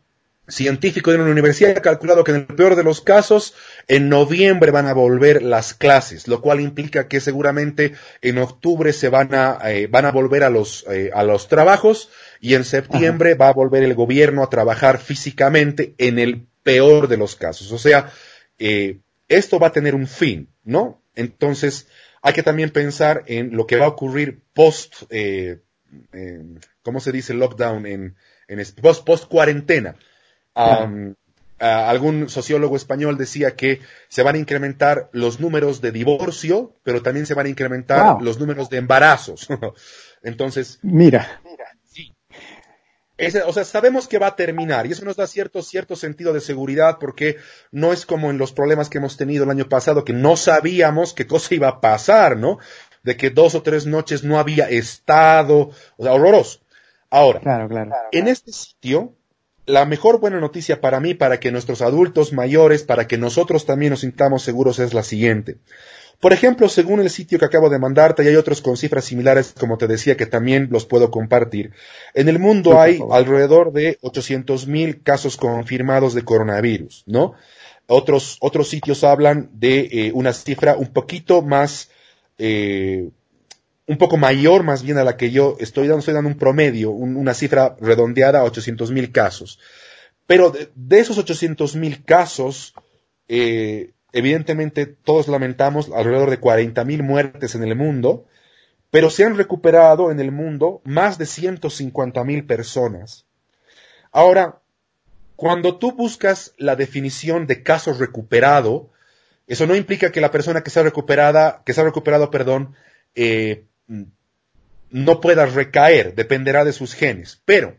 científico de una universidad ha calculado que en el peor de los casos, en noviembre van a volver las clases, lo cual implica que seguramente en octubre se van a, eh, van a volver a los, eh, a los trabajos y en septiembre va a volver el gobierno a trabajar físicamente en el peor de los casos. O sea, eh, esto va a tener un fin, ¿no? Entonces, hay que también pensar en lo que va a ocurrir post, ¿cómo se dice lockdown? En, en post, post cuarentena algún sociólogo español decía que se van a incrementar los números de divorcio, pero también se van a incrementar los números de embarazos. Entonces,
mira,
sí. o sea, sabemos que va a terminar y eso nos da cierto, cierto sentido de seguridad porque no es como en los problemas que hemos tenido el año pasado que no sabíamos qué cosa iba a pasar, ¿no? De que dos o tres noches no había estado, o sea, horroroso. Ahora, en este sitio, la mejor buena noticia para mí, para que nuestros adultos mayores, para que nosotros también nos sintamos seguros es la siguiente. Por ejemplo, según el sitio que acabo de mandarte, y hay otros con cifras similares, como te decía, que también los puedo compartir. En el mundo hay alrededor de 800.000 casos confirmados de coronavirus, ¿no? Otros, otros sitios hablan de eh, una cifra un poquito más, eh, un poco mayor más bien a la que yo estoy dando, estoy dando un promedio, una cifra redondeada a 800 mil casos. Pero de, esos 800 mil casos, eh, evidentemente todos lamentamos alrededor de 40 mil muertes en el mundo, pero se han recuperado en el mundo más de 150 mil personas. Ahora, cuando tú buscas la definición de caso recuperado, eso no implica que la persona que se ha recuperada, que se ha recuperado, perdón, eh, no pueda recaer, dependerá de sus genes. Pero,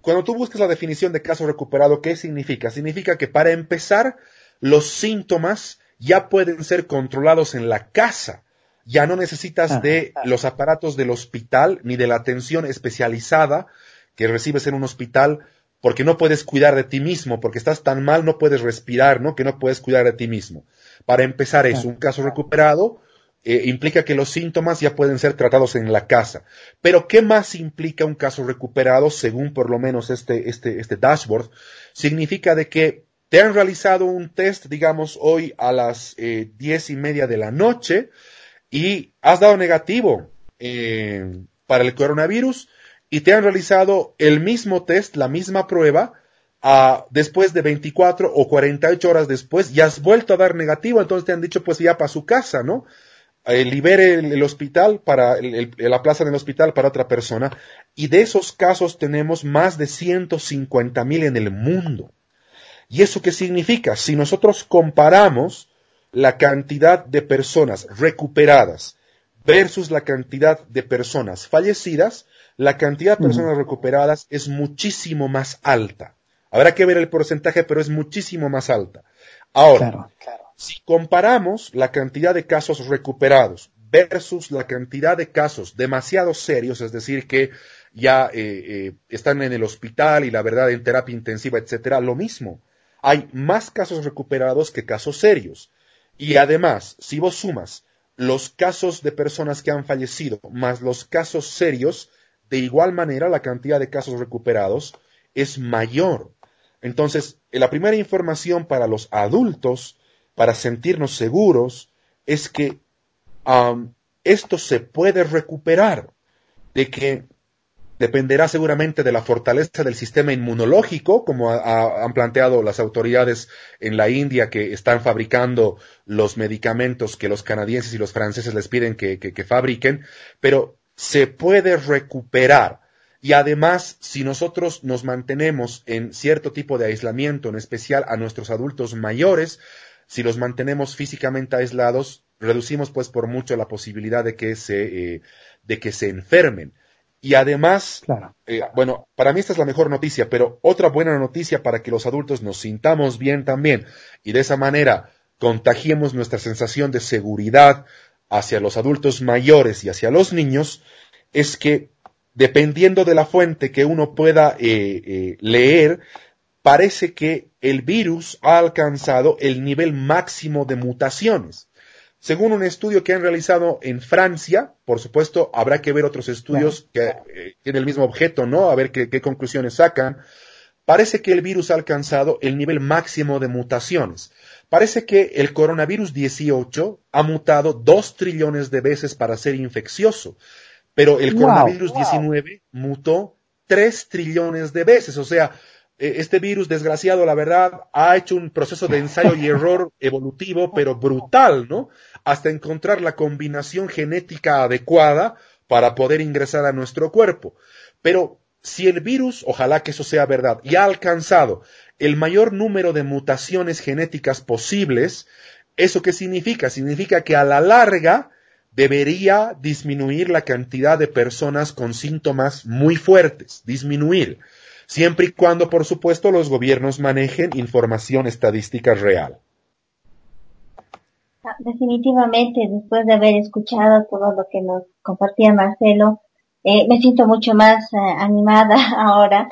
cuando tú buscas la definición de caso recuperado, ¿qué significa? Significa que para empezar, los síntomas ya pueden ser controlados en la casa. Ya no necesitas
Ah,
de los aparatos del hospital ni de la atención especializada que recibes en un hospital porque no puedes cuidar de ti mismo, porque estás tan mal, no puedes respirar, ¿no? Que no puedes cuidar de ti mismo. Para empezar, es
Claro.
un caso recuperado, eh, implica que los síntomas ya pueden ser tratados en la casa. Pero, ¿qué más implica un caso recuperado, según por lo menos este, este, este dashboard? Significa de que te han realizado un test, digamos, hoy a las eh, diez y media de la noche y has dado negativo eh, para el coronavirus y te han realizado el mismo test, la misma prueba, después de 24 o 48 horas después, y has vuelto a dar negativo, entonces te han dicho, pues ya para su casa, ¿no? Eh, libere el, el hospital para, el- el- la plaza en el hospital para otra persona, y de esos casos tenemos más de 150 mil en el mundo. ¿Y eso qué significa? Si nosotros comparamos la cantidad de personas recuperadas versus la cantidad de personas fallecidas, la cantidad de personas recuperadas es muchísimo más alta. Habrá que ver el porcentaje, pero es muchísimo más alta. Ahora,
Claro.
Si comparamos la cantidad de casos recuperados versus la cantidad de casos demasiado serios, es decir, que ya eh, eh, están en el hospital y la verdad en terapia intensiva, etcétera, lo mismo. Hay más casos recuperados que casos serios. Y además, si vos sumas los casos de personas que han fallecido más los casos serios, de igual manera la cantidad de casos recuperados es mayor. Entonces, eh, la primera información para los adultos, para sentirnos seguros, es que am, esto se puede recuperar, de que dependerá seguramente de la fortaleza del sistema inmunológico, como ha- ha- han planteado las autoridades en la India que están fabricando los medicamentos que los canadienses y los franceses les piden que fabriquen, pero se puede recuperar. Y además, si nosotros nos mantenemos en cierto tipo de aislamiento, en especial a nuestros adultos mayores, si los mantenemos físicamente aislados, reducimos pues por mucho la posibilidad de que se, eh, de que se enfermen. Y además,
Claro.
eh, bueno, para mí esta es la mejor noticia, pero otra buena noticia para que los adultos nos sintamos bien también y de esa manera contagiemos nuestra sensación de seguridad hacia los adultos mayores y hacia los niños, es que dependiendo de la fuente que uno pueda eh, eh, leer, parece que el virus ha alcanzado el nivel máximo de mutaciones. Según un estudio que han realizado en Francia, por supuesto, habrá que ver otros estudios que eh, tienen el mismo objeto, ¿no? A ver qué, qué conclusiones sacan. Parece que el virus ha alcanzado el nivel máximo de mutaciones. Parece que el coronavirus 18 ha mutado dos trillones de veces para ser infeccioso, pero el
Wow,
coronavirus
wow.
19 mutó tres trillones de veces. O sea, este virus, desgraciado, la verdad, ha hecho un proceso de ensayo y error evolutivo, pero brutal, ¿no? Hasta encontrar la combinación genética adecuada para poder ingresar a nuestro cuerpo. Pero si el virus, ojalá que eso sea verdad, y ha alcanzado el mayor número de mutaciones genéticas posibles, ¿eso qué significa? Significa que a la larga debería disminuir la cantidad de personas con síntomas muy fuertes, disminuir, siempre y cuando, por supuesto, los gobiernos manejen información estadística real.
Ah, Definitivamente, después de haber escuchado todo lo que nos compartía Marcelo, eh, me siento mucho más eh, animada ahora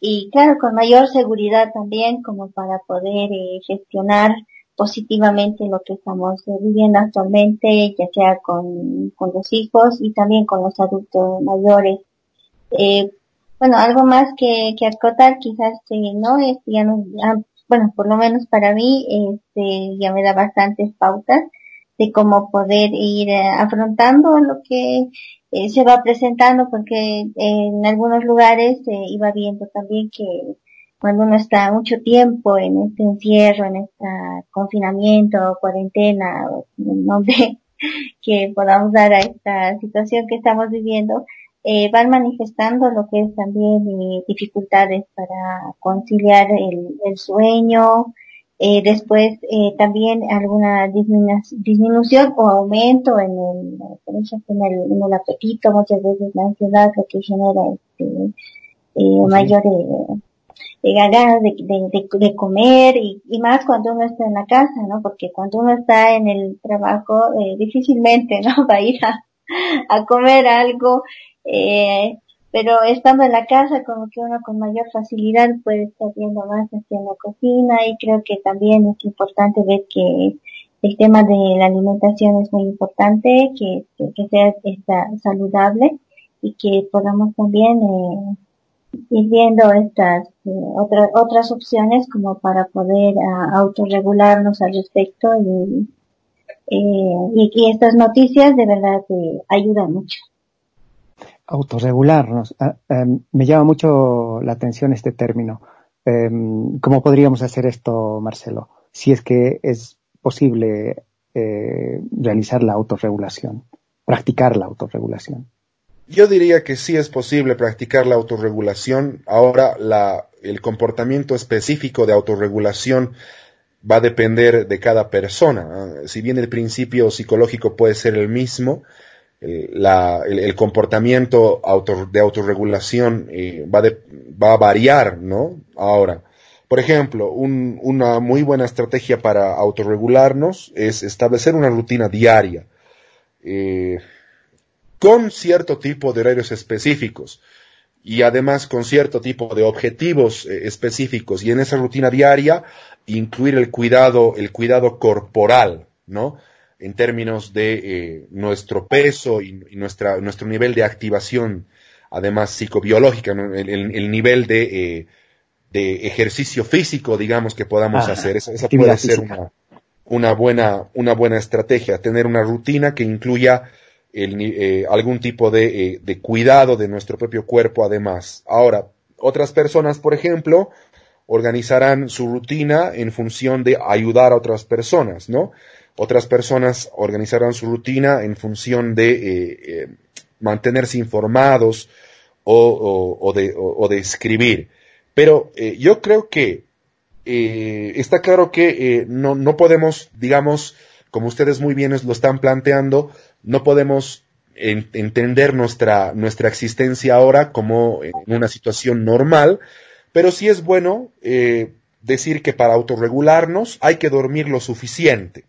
y claro, con mayor seguridad también como para poder eh, gestionar positivamente lo que estamos eh, viviendo actualmente, ya sea con, con los hijos y también con los adultos mayores. Eh, bueno, algo más que, que acotar quizás eh, no es, ya ya, bueno, por lo menos para mí, este, ya me da bastantes pautas de cómo poder ir eh, afrontando lo que eh, se va presentando, porque en algunos lugares iba viendo también que cuando uno está mucho tiempo en este encierro, en este confinamiento, cuarentena, o nombre que podamos dar a esta situación que estamos viviendo, eh, van manifestando lo que es también eh, dificultades para conciliar el, el sueño, eh, después eh, también alguna disminu disminución o aumento en el, en el, en el apetito, muchas veces la ansiedad lo que genera este, eh, mayor eh, ganas de, de, comer y, y, más cuando uno está en la casa, ¿no? Porque cuando uno está en el trabajo, eh, difícilmente, ¿no? Va a ir a, a comer algo, eh, pero estando en la casa como que uno con mayor facilidad puede estar viendo más hacia la cocina y creo que también es importante ver que el tema de la alimentación es muy importante, que, que, sea saludable y que podamos también eh, ir viendo estas eh, otras otras opciones como para poder uh, autorregularnos al respecto y, eh, y, y, estas noticias de verdad eh, ayudan mucho.
Autorregularnos. Ah, em, me llama mucho la atención este término. Em, ¿Cómo podríamos hacer esto, Marcelo? Si es que es posible eh, realizar la autorregulación, practicar la autorregulación.
Yo diría que sí es posible practicar la autorregulación. Ahora, la, el comportamiento específico de autorregulación va a depender de cada persona. Si bien el principio psicológico puede ser el mismo, el, comportamiento de autorregulación eh, va, va, a variar, ¿no? Ahora, por ejemplo, una muy buena estrategia para autorregularnos es establecer una rutina diaria eh, con cierto tipo de horarios específicos y además con cierto tipo de objetivos eh, específicos y en esa rutina diaria incluir el cuidado, el cuidado corporal, ¿no? En términos de eh, nuestro peso y, nuestra, nuestro nivel de activación, además psicobiológica, el, nivel de de ejercicio físico, digamos, que podamos hacer. Esa, puede ser una, una, buena, una buena estrategia, tener una rutina que incluya el, eh, algún tipo de, eh, de, cuidado de nuestro propio cuerpo además. Ahora, otras personas, por ejemplo, organizarán su rutina en función de ayudar a otras personas, ¿no? Otras personas organizarán su rutina en función de eh, mantenerse informados o, de, escribir. Pero eh, yo creo que eh, está claro que eh, no, no podemos, digamos, como ustedes muy bien lo están planteando, no podemos entender nuestra, nuestra existencia ahora como en una situación normal, pero sí es bueno decir que para autorregularnos hay que dormir lo suficiente.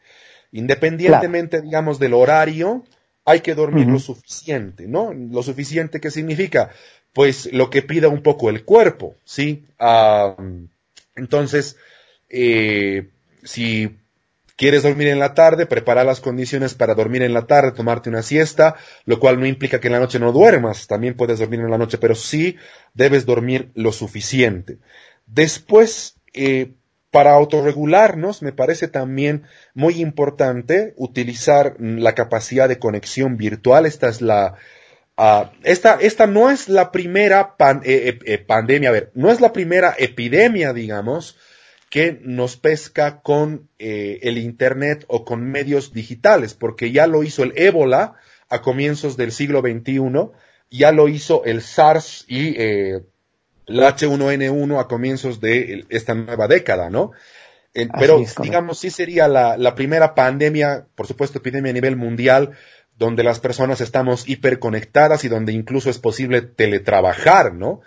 Independientemente, digamos, del horario, hay que dormir lo suficiente, ¿no? Lo suficiente que significa pues lo que pida un poco el cuerpo, ¿sí? entonces, eh, si quieres dormir en la tarde, prepara las condiciones para dormir en la tarde, tomarte una siesta, lo cual no implica que en la noche no duermas, también puedes dormir en la noche, pero sí debes dormir lo suficiente. Después, eh, para autorregularnos, me parece también muy importante utilizar la capacidad de conexión virtual. Esta es la, Ah, esta, esta no es la primera eh, eh, eh, pandemia, a ver, no es la primera epidemia, digamos, que nos pesca con el Internet o con medios digitales, porque ya lo hizo el ébola a comienzos del siglo XXI, ya lo hizo el SARS y el H1N1 a comienzos de esta nueva década, ¿no? pero, digamos, sí sería la, la primera pandemia, por supuesto, epidemia a nivel mundial, donde las personas estamos hiperconectadas y donde incluso es posible teletrabajar, ¿no?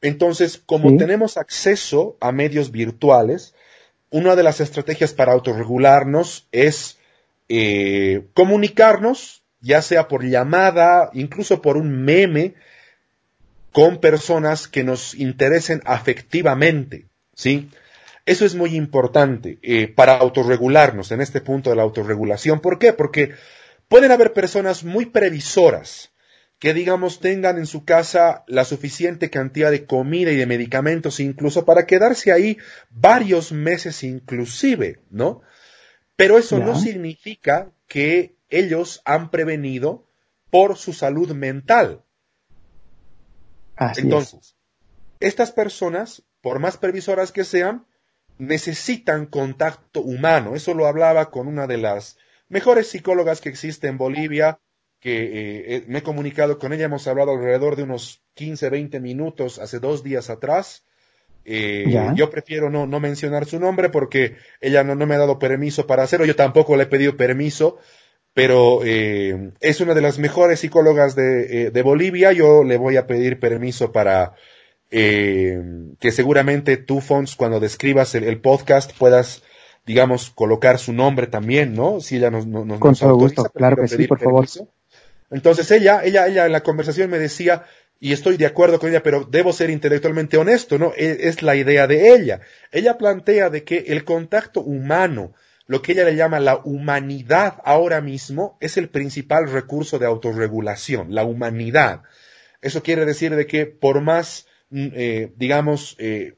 Entonces, como tenemos acceso a medios virtuales, una de las estrategias para autorregularnos es eh, comunicarnos, ya sea por llamada, incluso por un meme, con personas que nos interesen afectivamente, ¿sí? Eso es muy importante eh, para autorregularnos en este punto de la autorregulación. ¿Por qué? Porque Pueden haber personas muy previsoras que, digamos, tengan en su casa la suficiente cantidad de comida y de medicamentos incluso para quedarse ahí varios meses inclusive, ¿no? Pero eso no significa que ellos han prevenido por su salud mental. Entonces, estas personas, por más previsoras que sean, necesitan contacto humano. Eso lo hablaba con una de las mejores psicólogas que existe en Bolivia, que eh, eh, me he comunicado con ella, hemos hablado alrededor de unos 15, 20 minutos hace dos días atrás. Eh, yo prefiero no, no, mencionar su nombre porque ella no, no, me ha dado permiso para hacerlo, yo tampoco le he pedido permiso, pero es una de las mejores psicólogas de, de, Bolivia, yo le voy a pedir permiso para eh, que seguramente tú, Fons, cuando describas el, podcast puedas, digamos, colocar su nombre también, ¿no? Si ella nos, nos
Con todo gusto, claro que sí, por favor.
Entonces ella, ella, ella en la conversación me decía, y estoy de acuerdo con ella, pero debo ser intelectualmente honesto, ¿no? Es, es, la idea de ella. Ella plantea de que el contacto humano, lo que ella le llama la humanidad ahora mismo, es el principal recurso de autorregulación, la humanidad. Eso quiere decir de que por más, mm, eh, digamos, eh,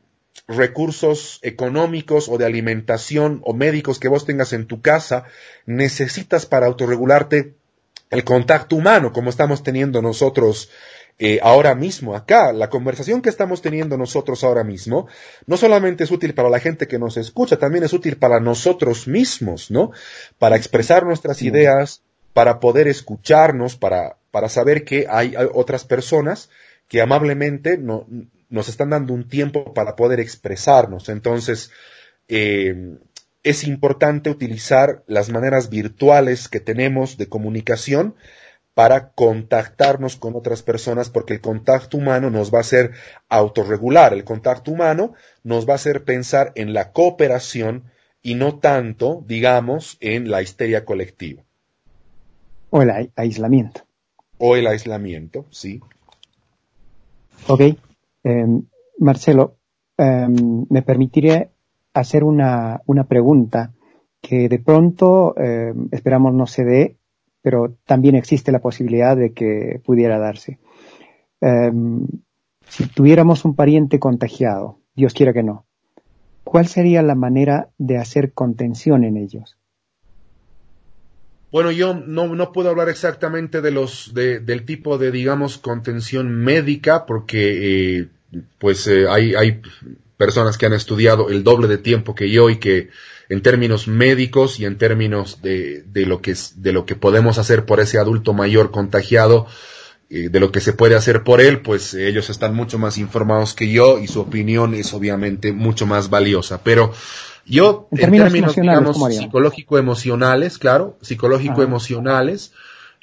recursos económicos o de alimentación o médicos que vos tengas en tu casa, necesitas para autorregularte el contacto humano, como estamos teniendo nosotros eh, ahora mismo acá. La conversación que estamos teniendo nosotros ahora mismo no solamente es útil para la gente que nos escucha, también es útil para nosotros mismos, ¿no? Para expresar nuestras ideas, para poder escucharnos, para, para saber que hay, otras personas que amablemente no, nos están dando un tiempo para poder expresarnos. Entonces, eh, es importante utilizar las maneras virtuales que tenemos de comunicación para contactarnos con otras personas porque el contacto humano nos va a hacer autorregular, el contacto humano nos va a hacer pensar en la cooperación y no tanto, digamos, en la histeria colectiva.
O el aislamiento.
O el aislamiento, sí.
Ok. Em, Marcelo, em, me permitiré hacer una, una, pregunta que de pronto em, esperamos no se dé pero también existe la posibilidad de que pudiera darse. Em, si tuviéramos un pariente contagiado, Dios quiera que no, ¿cuál sería la manera de hacer contención en ellos?
Bueno, yo no, no puedo hablar exactamente de los, de, del tipo de, digamos, contención médica, porque, eh, pues, eh, hay, hay personas que han estudiado el doble de tiempo que yo y que en términos médicos y en términos de, de, lo que, de lo que podemos hacer por ese adulto mayor contagiado, eh, de lo que se puede hacer por él, pues ellos están mucho más informados que yo y su opinión es obviamente mucho más valiosa. Pero yo, en, términos, digamos, psicológico-emocionales, claro, psicológico-emocionales,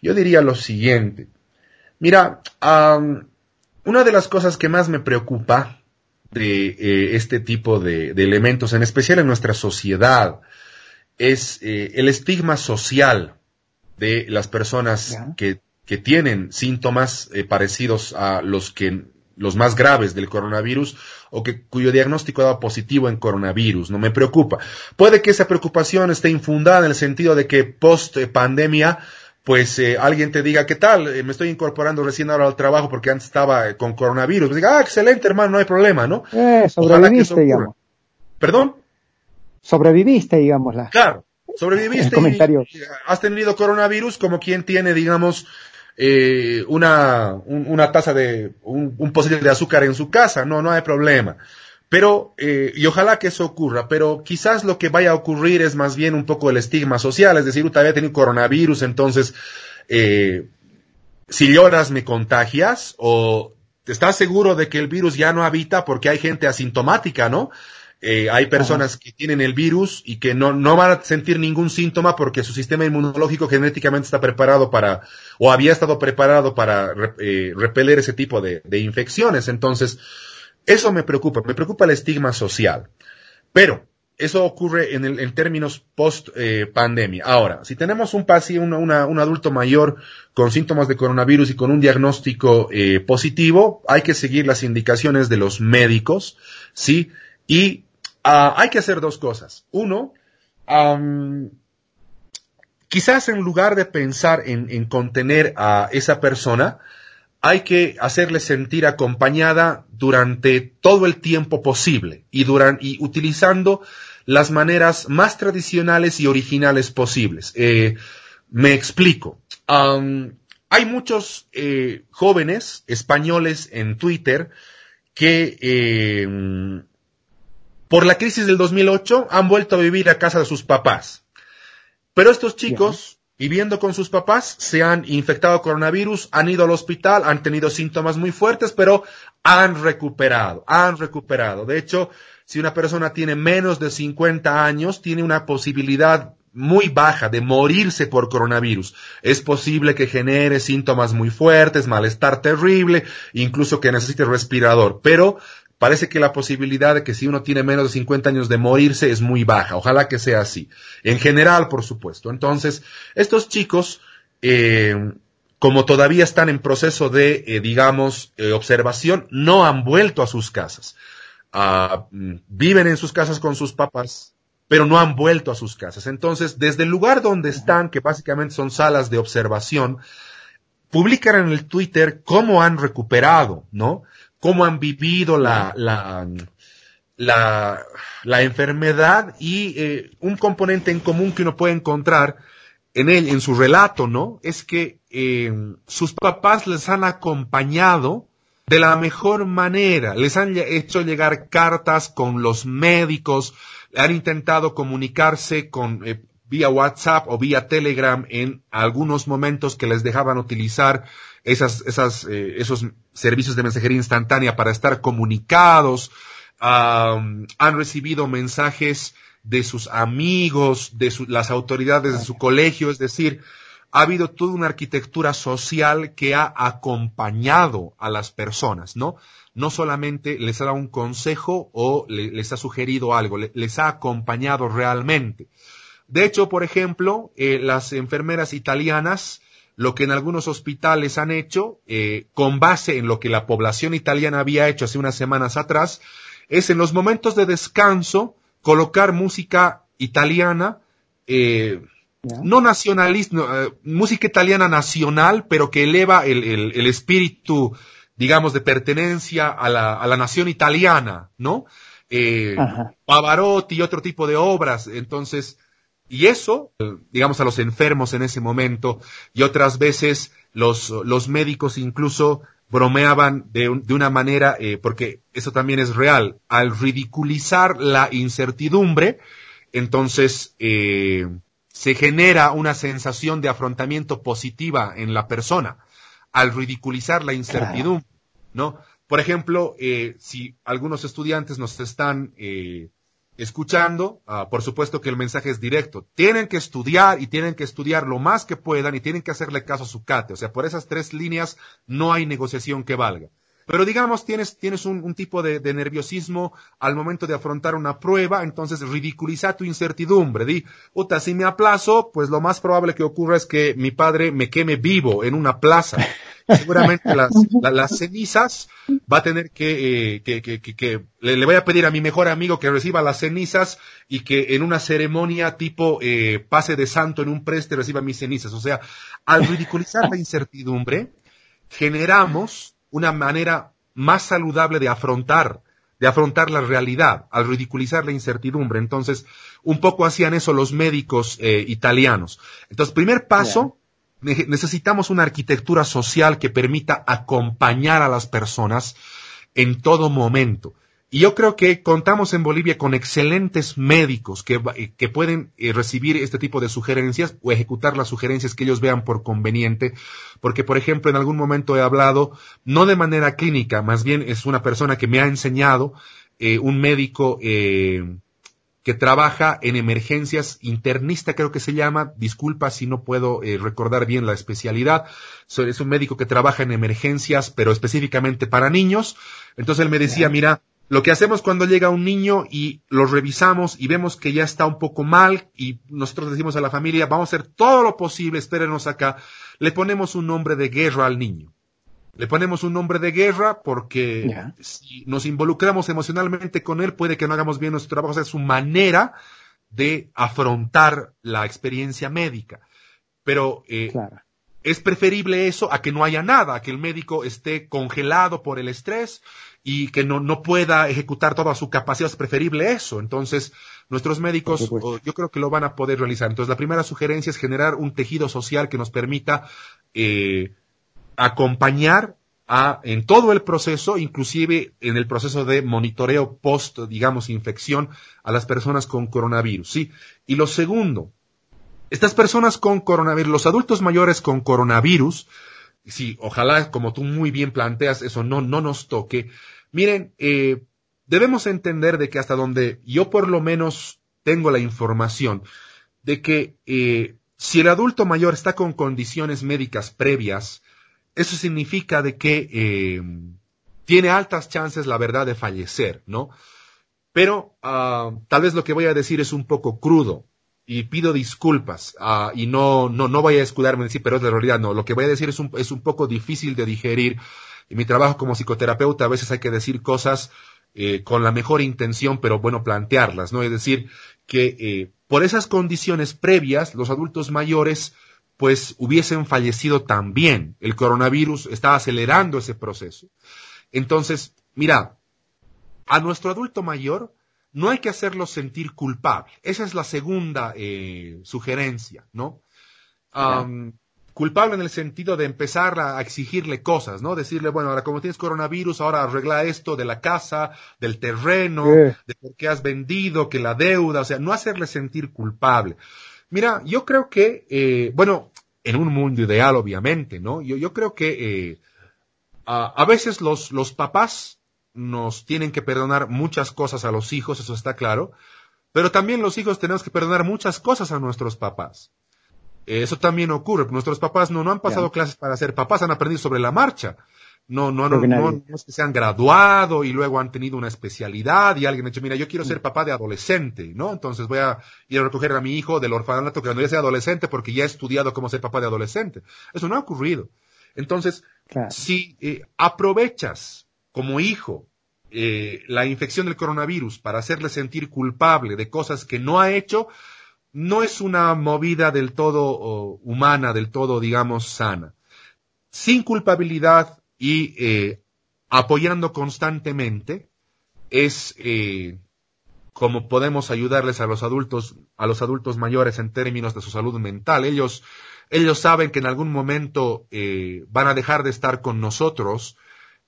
yo diría lo siguiente. Mira, una de las cosas que más me preocupa de eh, este tipo de, elementos, en especial en nuestra sociedad, es eh, el estigma social de las personas que, que, tienen síntomas eh, parecidos a los que los más graves del coronavirus o que cuyo diagnóstico da positivo en coronavirus. No me preocupa. Puede que esa preocupación esté infundada en el sentido de que post pandemia pues eh, alguien te diga, ¿qué tal? Eh, me estoy incorporando recién ahora al trabajo porque antes estaba eh, con coronavirus. diga, ah, excelente, hermano, no hay problema, ¿no?
Eh, sobreviviste, digamos.
¿Perdón?
Sobreviviste, digámosla.
Claro, sobreviviste.
comentario.
has tenido coronavirus como quien tiene, digamos, una, una taza de, un, un de azúcar en su casa. No, no hay problema. Pero, eh, y ojalá que eso ocurra, pero quizás lo que vaya a ocurrir es más bien un poco el estigma social, es decir, usted había tenido coronavirus, entonces, eh, si lloras me contagias, o estás seguro de que el virus ya no habita porque hay gente asintomática, ¿no? Eh, hay personas que tienen el virus y que no, no van a sentir ningún síntoma porque su sistema inmunológico genéticamente está preparado para, o había estado preparado para eh, repeler ese tipo de, de infecciones. Entonces, eso me preocupa, me preocupa el estigma social. Pero eso ocurre en, el, en términos post eh, pandemia. Ahora, si tenemos un paciente, un adulto mayor con síntomas de coronavirus y con un diagnóstico eh, positivo, hay que seguir las indicaciones de los médicos, sí, y ah, hay que hacer dos cosas. Uno, quizás en lugar de pensar en, en contener a esa persona, hay que hacerle sentir acompañada durante todo el tiempo posible y, y utilizando las maneras más tradicionales y originales posibles. Eh, me explico. hay muchos eh, jóvenes españoles en Twitter que eh, por la crisis del 2008 han vuelto a vivir a casa de sus papás. Pero estos chicos viviendo con sus papás, se han infectado coronavirus, han ido al hospital, han tenido síntomas muy fuertes, pero han recuperado, han recuperado. De hecho, si una persona tiene menos de 50 años, tiene una posibilidad muy baja de morirse por coronavirus. Es posible que genere síntomas muy fuertes, malestar terrible, incluso que necesite respirador, pero parece que la posibilidad de que si uno tiene menos de 50 años de morirse es muy baja. Ojalá que sea así. En general, por supuesto. Entonces, estos chicos, eh, como todavía están en proceso de, eh, digamos, eh, observación, no han vuelto a sus casas. Ah, mm, viven en sus casas con sus papás, pero no han vuelto a sus casas. Entonces, desde el lugar donde están, que básicamente son salas de observación, publican en el Twitter cómo han recuperado, ¿no? Cómo han vivido la, la, la, la enfermedad y eh, un componente en común que uno puede encontrar en él, en su relato, ¿no? Es que eh, sus papás les han acompañado de la mejor manera, les han hecho llegar cartas con los médicos, han intentado comunicarse con eh, vía WhatsApp o vía Telegram en algunos momentos que les dejaban utilizar esas, esas, eh, esos servicios de mensajería instantánea para estar comunicados, han recibido mensajes de sus amigos, de las autoridades de su colegio, es decir, ha habido toda una arquitectura social que ha acompañado a las personas, ¿no? No solamente les ha dado un consejo o les ha sugerido algo, les ha acompañado realmente. De hecho, por ejemplo, eh, las enfermeras italianas, lo que en algunos hospitales han hecho, eh, con base en lo que la población italiana había hecho hace unas semanas atrás, es en los momentos de descanso colocar música italiana, eh, no nacionalista, eh, música italiana nacional, pero que eleva el, el, espíritu, digamos, de pertenencia a la, a la nación italiana, ¿no? Eh, Pavarotti y otro tipo de obras. Entonces, y eso, digamos, a los enfermos en ese momento, y otras veces los, los médicos incluso bromeaban de, de una manera, eh, porque eso también es real, al ridiculizar la incertidumbre, entonces, eh, se genera una sensación de afrontamiento positiva en la persona al ridiculizar la incertidumbre, ¿no? Por ejemplo, eh, si algunos estudiantes nos están eh, escuchando, ah, por supuesto que el mensaje es directo. Tienen que estudiar y tienen que estudiar lo más que puedan y tienen que hacerle caso a su cate. O sea, por esas tres líneas no hay negociación que valga. Pero digamos, tienes, tienes un, tipo de, nerviosismo al momento de afrontar una prueba, entonces ridiculiza tu incertidumbre. Di, puta, si me aplazo, pues lo más probable que ocurra es que mi padre me queme vivo en una plaza. Seguramente las, las cenizas va a tener que, eh, que, que, que, le, voy a pedir a mi mejor amigo que reciba las cenizas y que en una ceremonia tipo eh, pase de santo en un preste reciba mis cenizas. O sea, al ridiculizar la incertidumbre, generamos una manera más saludable de afrontar, de afrontar la realidad, al ridiculizar la incertidumbre. Entonces, un poco hacían eso los médicos eh, italianos. Entonces, primer paso, necesitamos una arquitectura social que permita acompañar a las personas en todo momento. Y yo creo que contamos en Bolivia con excelentes médicos que, eh, que pueden eh, recibir este tipo de sugerencias o ejecutar las sugerencias que ellos vean por conveniente, porque por ejemplo en algún momento he hablado, no de manera clínica, más bien es una persona que me ha enseñado, eh, un médico eh, que trabaja en emergencias internista, creo que se llama, disculpa si no puedo eh, recordar bien la especialidad, es un médico que trabaja en emergencias, pero específicamente para niños, entonces él me decía, mira, lo que hacemos cuando llega un niño y lo revisamos y vemos que ya está un poco mal y nosotros decimos a la familia, vamos a hacer todo lo posible, espérenos acá, le ponemos un nombre de guerra al niño. Le ponemos un nombre de guerra porque si nos involucramos emocionalmente con él puede que no hagamos bien nuestro trabajo. O sea, es su manera de afrontar la experiencia médica. Pero eh, es preferible eso a que no haya nada, a que el médico esté congelado por el estrés y que no, no pueda ejecutar toda su capacidad, es preferible eso. Entonces, nuestros médicos yo creo que lo van a poder realizar. Entonces, la primera sugerencia es generar un tejido social que nos permita eh, acompañar a, en todo el proceso, inclusive en el proceso de monitoreo post, digamos, infección a las personas con coronavirus, ¿sí? Y lo segundo, estas personas con coronavirus, los adultos mayores con coronavirus, sí, ojalá, como tú muy bien planteas, eso no, no nos toque, Miren, eh, debemos entender de que hasta donde yo por lo menos tengo la información, de que eh, si el adulto mayor está con condiciones médicas previas, eso significa de que eh, tiene altas chances, la verdad, de fallecer, ¿no? Pero ah, tal vez lo que voy a decir es un poco crudo y pido disculpas ah, y no, no, no voy a escudarme en decir, pero es la realidad, no. Lo que voy a decir es un, es un poco difícil de digerir. En mi trabajo como psicoterapeuta a veces hay que decir cosas eh, con la mejor intención, pero bueno, plantearlas, ¿no? Es decir, que eh, por esas condiciones previas, los adultos mayores pues hubiesen fallecido también. El coronavirus está acelerando ese proceso. Entonces, mira, a nuestro adulto mayor no hay que hacerlo sentir culpable. Esa es la segunda eh, sugerencia, ¿no? Culpable en el sentido de empezar a, exigirle cosas, ¿no? Decirle, bueno, ahora como tienes coronavirus, ahora arregla esto de la casa, del terreno, de por qué has vendido, que la deuda, o sea, no hacerle sentir culpable. Mira, yo creo que, eh, bueno, en un mundo ideal, obviamente, ¿no? Yo, yo creo que eh, a, a, veces los, los papás nos tienen que perdonar muchas cosas a los hijos, eso está claro, pero también los hijos tenemos que perdonar muchas cosas a nuestros papás. Eso también ocurre. Nuestros papás no, no han pasado clases para ser papás, han aprendido sobre la marcha. No, no, no, no, es que se han graduado y luego han tenido una especialidad y alguien ha dicho, mira, yo quiero ser papá de adolescente, ¿no? Entonces voy a ir a recoger a mi hijo del orfanato que cuando ya sea adolescente porque ya he estudiado cómo ser papá de adolescente. Eso no ha ocurrido. Entonces, si eh, aprovechas como hijo eh, la infección del coronavirus para hacerle sentir culpable de cosas que no ha hecho, no es una movida del todo humana, del todo, digamos, sana. Sin culpabilidad y eh, apoyando constantemente es eh, como podemos ayudarles a los adultos, a los adultos mayores en términos de su salud mental. Ellos, ellos saben que en algún momento eh, van a dejar de estar con nosotros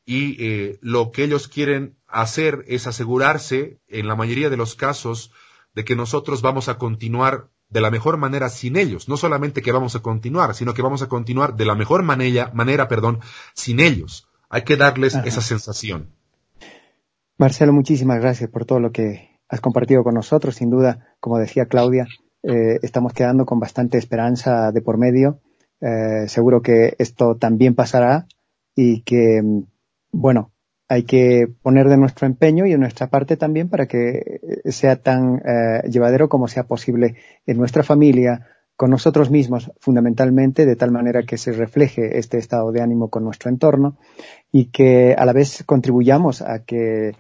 y lo que ellos quieren hacer es asegurarse, en la mayoría de los casos, de que nosotros vamos a continuar de la mejor manera sin ellos. No solamente que vamos a continuar, sino que vamos a continuar de la mejor manera, manera perdón, sin ellos. Hay que darles esa sensación.
Marcelo, muchísimas gracias por todo lo que has compartido con nosotros. Sin duda, como decía Claudia, eh, estamos quedando con bastante esperanza de por medio. Eh, seguro que esto también pasará y que, mm, bueno, hay que poner de nuestro empeño y de nuestra parte también para que eh, sea tan eh, llevadero como sea posible en nuestra familia, con nosotros mismos fundamentalmente, de tal manera que se refleje este estado de ánimo con nuestro entorno y que a la vez contribuyamos a que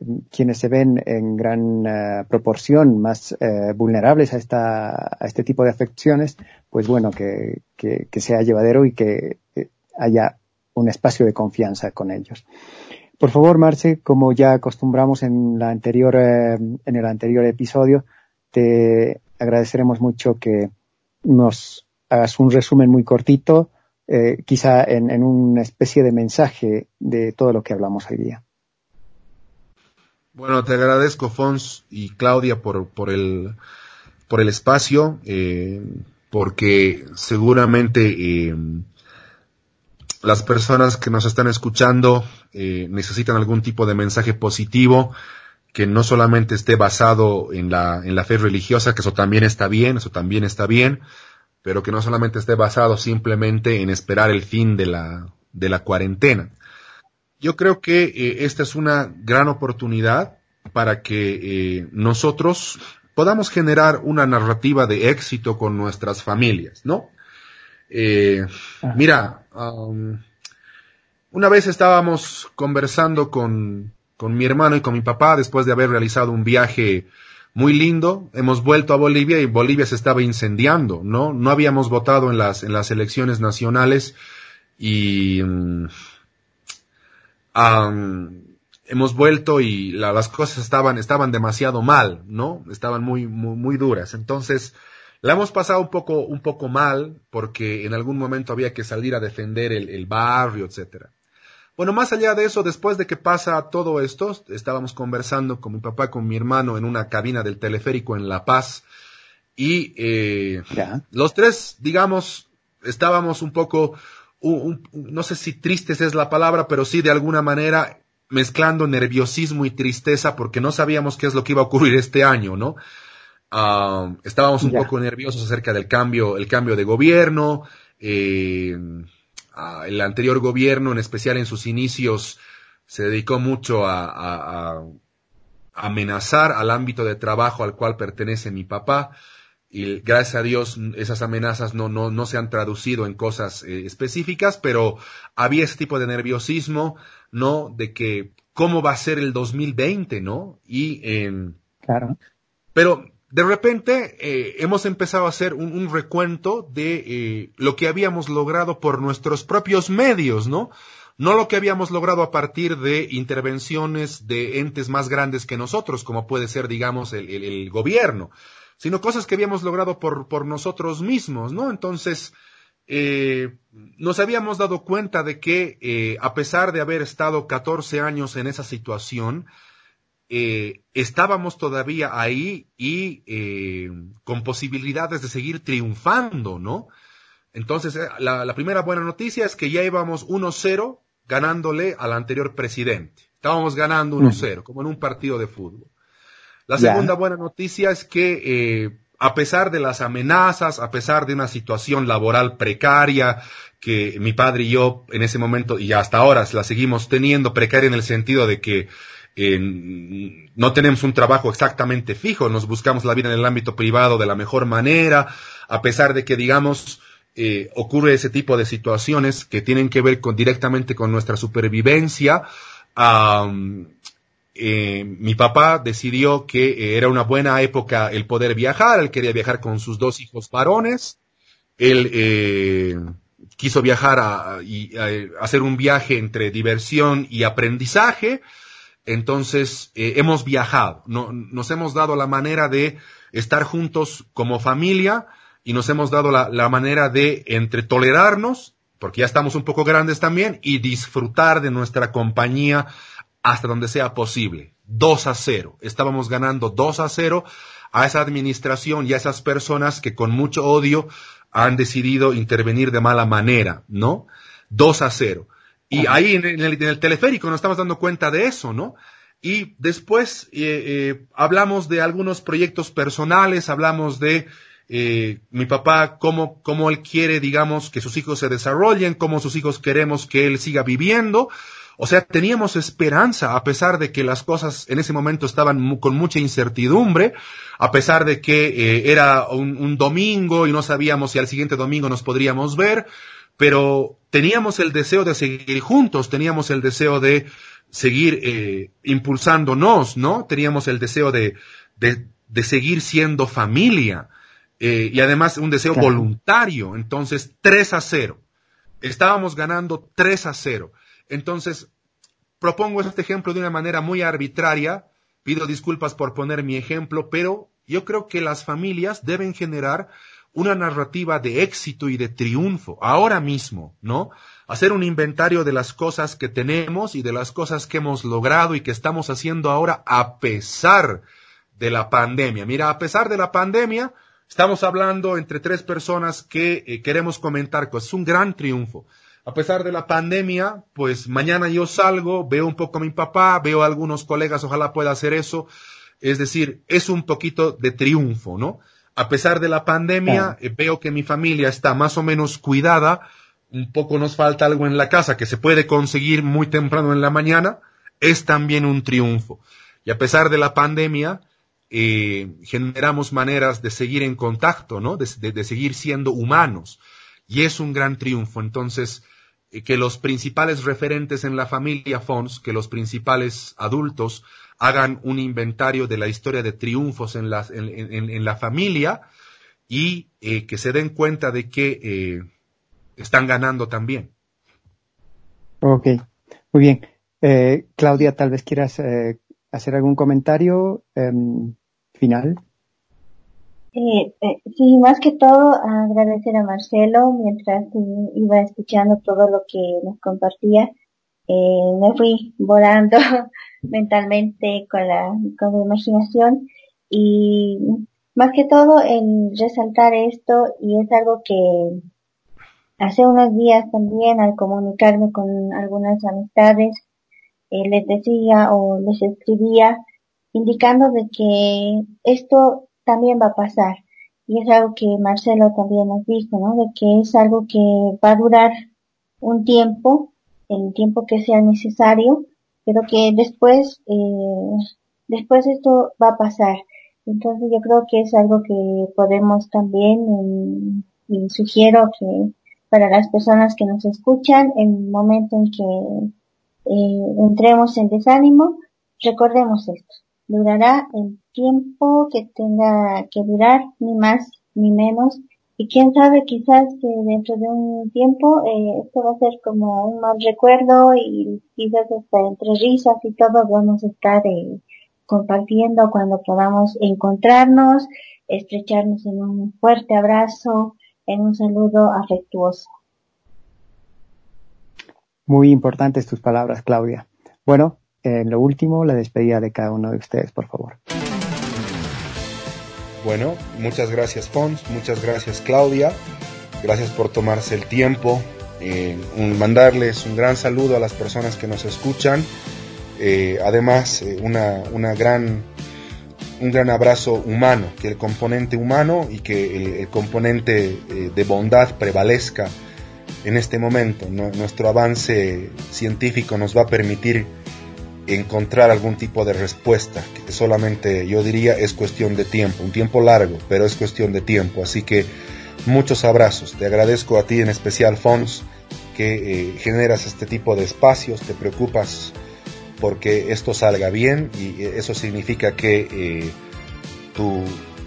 mm, quienes se ven en gran uh, proporción más vulnerables a, esta, a este tipo de afecciones, pues bueno, que, que, que sea llevadero y que haya un espacio de confianza con ellos. Por favor, Marce, como ya acostumbramos en, la anterior, eh, en el anterior episodio, te agradeceremos mucho que nos hagas un resumen muy cortito, eh, quizá en, en, una especie de mensaje de todo lo que hablamos hoy día.
Bueno, te agradezco, Fons y Claudia, por, por, el, por el espacio, eh, porque seguramente las personas que nos están escuchando eh, necesitan algún tipo de mensaje positivo que no solamente esté basado en la, en la fe religiosa, que eso también está bien, eso también está bien, pero que no solamente esté basado simplemente en esperar el fin de la, de la cuarentena. Yo creo que eh, esta es una gran oportunidad para que eh, nosotros podamos generar una narrativa de éxito con nuestras familias, ¿no? Eh, mira, um, una vez estábamos conversando con, con mi hermano y con mi papá después de haber realizado un viaje muy lindo. Hemos vuelto a Bolivia y Bolivia se estaba incendiando, ¿no? No habíamos votado en las, en las elecciones nacionales y um, um, hemos vuelto y la, las cosas estaban, estaban demasiado mal, ¿no? Estaban muy, muy, muy duras. Entonces, la hemos pasado un poco, un poco mal porque en algún momento había que salir a defender el, el barrio, etcétera. Bueno, más allá de eso, después de que pasa todo esto, estábamos conversando con mi papá, con mi hermano en una cabina del teleférico en La Paz y eh, los tres, digamos, estábamos un poco, un, no sé si tristes es la palabra, pero sí de alguna manera mezclando nerviosismo y tristeza porque no sabíamos qué es lo que iba a ocurrir este año, ¿no? Estábamos un poco nerviosos acerca del cambio, el cambio de gobierno. Eh, el anterior gobierno, en especial en sus inicios, se dedicó mucho a, amenazar al ámbito de trabajo al cual pertenece mi papá. Y gracias a Dios esas amenazas no, no, no se han traducido en cosas eh, específicas, pero había ese tipo de nerviosismo, ¿no? De que cómo va a ser el 2020, ¿no? Y,
claro.
Pero de repente eh, hemos empezado a hacer un, recuento de eh, lo que habíamos logrado por nuestros propios medios, ¿no? No lo que habíamos logrado a partir de intervenciones de entes más grandes que nosotros, como puede ser, digamos, el, gobierno, sino cosas que habíamos logrado por, por nosotros mismos, ¿no? Entonces, eh, nos habíamos dado cuenta de que, a pesar de haber estado 14 años en esa situación, eh, estábamos todavía ahí y eh, con posibilidades de seguir triunfando, ¿no? Entonces, eh, la, primera buena noticia es que ya íbamos 1-0 ganándole al anterior presidente. Estábamos ganando 1-0, como en un partido de fútbol. La segunda buena noticia es que a pesar de las amenazas, a pesar de una situación laboral precaria, que mi padre y yo en ese momento y hasta ahora la seguimos teniendo precaria en el sentido de que no tenemos un trabajo exactamente fijo, nos buscamos la vida en el ámbito privado de la mejor manera, a pesar de que, digamos, eh, ocurre ese tipo de situaciones que tienen que ver con, directamente con nuestra supervivencia. Eh, mi papá decidió que eh, era una buena época el poder viajar, él quería viajar con sus dos hijos varones, él quiso viajar y hacer un viaje entre diversión y aprendizaje, entonces, eh, hemos viajado, nos hemos dado la manera de estar juntos como familia y nos hemos dado la, manera de entre tolerarnos, porque ya estamos un poco grandes también, y disfrutar de nuestra compañía hasta donde sea posible. 2 a 0. Estábamos ganando 2 a 0 a esa administración y a esas personas que con mucho odio han decidido intervenir de mala manera, ¿no? 2 a 0. Y ahí en el, teleférico nos estamos dando cuenta de eso, ¿no? Y después eh, eh, hablamos de algunos proyectos personales, hablamos de eh, mi papá, cómo, cómo él quiere, digamos, que sus hijos se desarrollen, cómo sus hijos queremos que él siga viviendo. O sea, teníamos esperanza, a pesar de que las cosas en ese momento estaban con mucha incertidumbre, a pesar de que era un, domingo y no sabíamos si al siguiente domingo nos podríamos ver, pero teníamos el deseo de seguir juntos, teníamos el deseo de seguir eh, impulsándonos, ¿no? Teníamos el deseo de, de, seguir siendo familia eh, y además un deseo voluntario. Entonces, 3 a 0. Estábamos ganando 3 a 0. Entonces, propongo este ejemplo de una manera muy arbitraria. Pido disculpas por poner mi ejemplo, pero yo creo que las familias deben generar una narrativa de éxito y de triunfo, ahora mismo, ¿no? Hacer un inventario de las cosas que tenemos y de las cosas que hemos logrado y que estamos haciendo ahora a pesar de la pandemia. Mira, a pesar de la pandemia, estamos hablando entre tres personas que eh, queremos comentar que es un gran triunfo. A pesar de la pandemia, pues mañana yo salgo, veo un poco a mi papá, veo a algunos colegas, ojalá pueda hacer eso. Es decir, es un poquito de triunfo, ¿no? A pesar de la pandemia, eh, veo que mi familia está más o menos cuidada, un poco nos falta algo en la casa que se puede conseguir muy temprano en la mañana, es también un triunfo. Y a pesar de la pandemia, eh, generamos maneras de seguir en contacto, ¿no? De, seguir siendo humanos. Y es un gran triunfo. Entonces, eh, que los principales referentes en la familia Fons, que los principales adultos hagan un inventario de la historia de triunfos en la, en, la familia y eh, que se den cuenta de que eh, están ganando también.
Ok, muy bien. Eh, Claudia, tal vez quieras hacer algún comentario em, final.
sí, más que todo agradecer a Marcelo mientras iba escuchando todo lo que nos compartía. Me fui volando mentalmente con la, con la imaginación y más que todo en resaltar esto y es algo que hace unos días también al comunicarme con algunas amistades les decía o les escribía indicando de que esto también va a pasar. Y es algo que Marcelo también nos dijo, ¿no? De que es algo que va a durar un tiempo, el tiempo que sea necesario, pero que después, eh, después esto va a pasar. Entonces yo creo que es algo que podemos también, y sugiero que para las personas que nos escuchan, en el momento en que eh, entremos en desánimo, recordemos esto. Durará el tiempo que tenga que durar, ni más ni menos. Y quién sabe, quizás que dentro de un tiempo eh, esto va a ser como un mal recuerdo y quizás hasta entre risas y todo vamos a estar eh, compartiendo cuando podamos encontrarnos, estrecharnos en un fuerte abrazo, en un saludo afectuoso.
Muy importantes tus palabras, Claudia. Bueno, en lo último, la despedida de cada uno de ustedes, por favor.
Bueno, muchas gracias Fons, muchas gracias Claudia, gracias por tomarse el tiempo, eh, mandarles un gran saludo a las personas que nos escuchan, eh, además eh, una, una, gran, un gran abrazo humano, que el componente humano y que el, componente de bondad prevalezca en este momento. Nuestro avance científico nos va a permitir encontrar algún tipo de respuesta, que solamente yo diría es cuestión de tiempo, un tiempo largo, pero es cuestión de tiempo. Así que muchos abrazos. Te agradezco a ti en especial, Fons, que eh, generas este tipo de espacios, te preocupas porque esto salga bien y eso significa que eh, tu,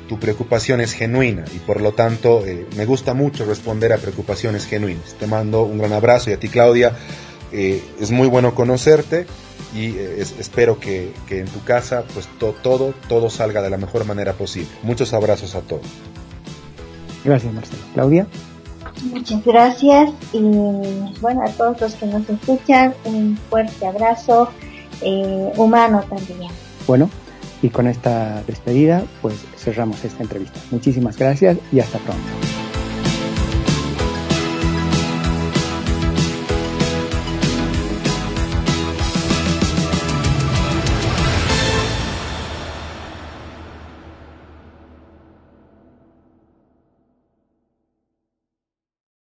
tu, preocupación es genuina y por lo tanto eh, me gusta mucho responder a preocupaciones genuinas. Te mando un gran abrazo y a ti Claudia, es muy bueno conocerte y eh, espero que, en tu casa pues todo, todo salga de la mejor manera posible. Muchos abrazos a todos.
Gracias Marcelo. Claudia.
Muchas gracias y bueno a todos los que nos escuchan un fuerte abrazo eh, humano también.
Bueno, y con esta despedida pues cerramos esta entrevista. Muchísimas gracias y hasta pronto.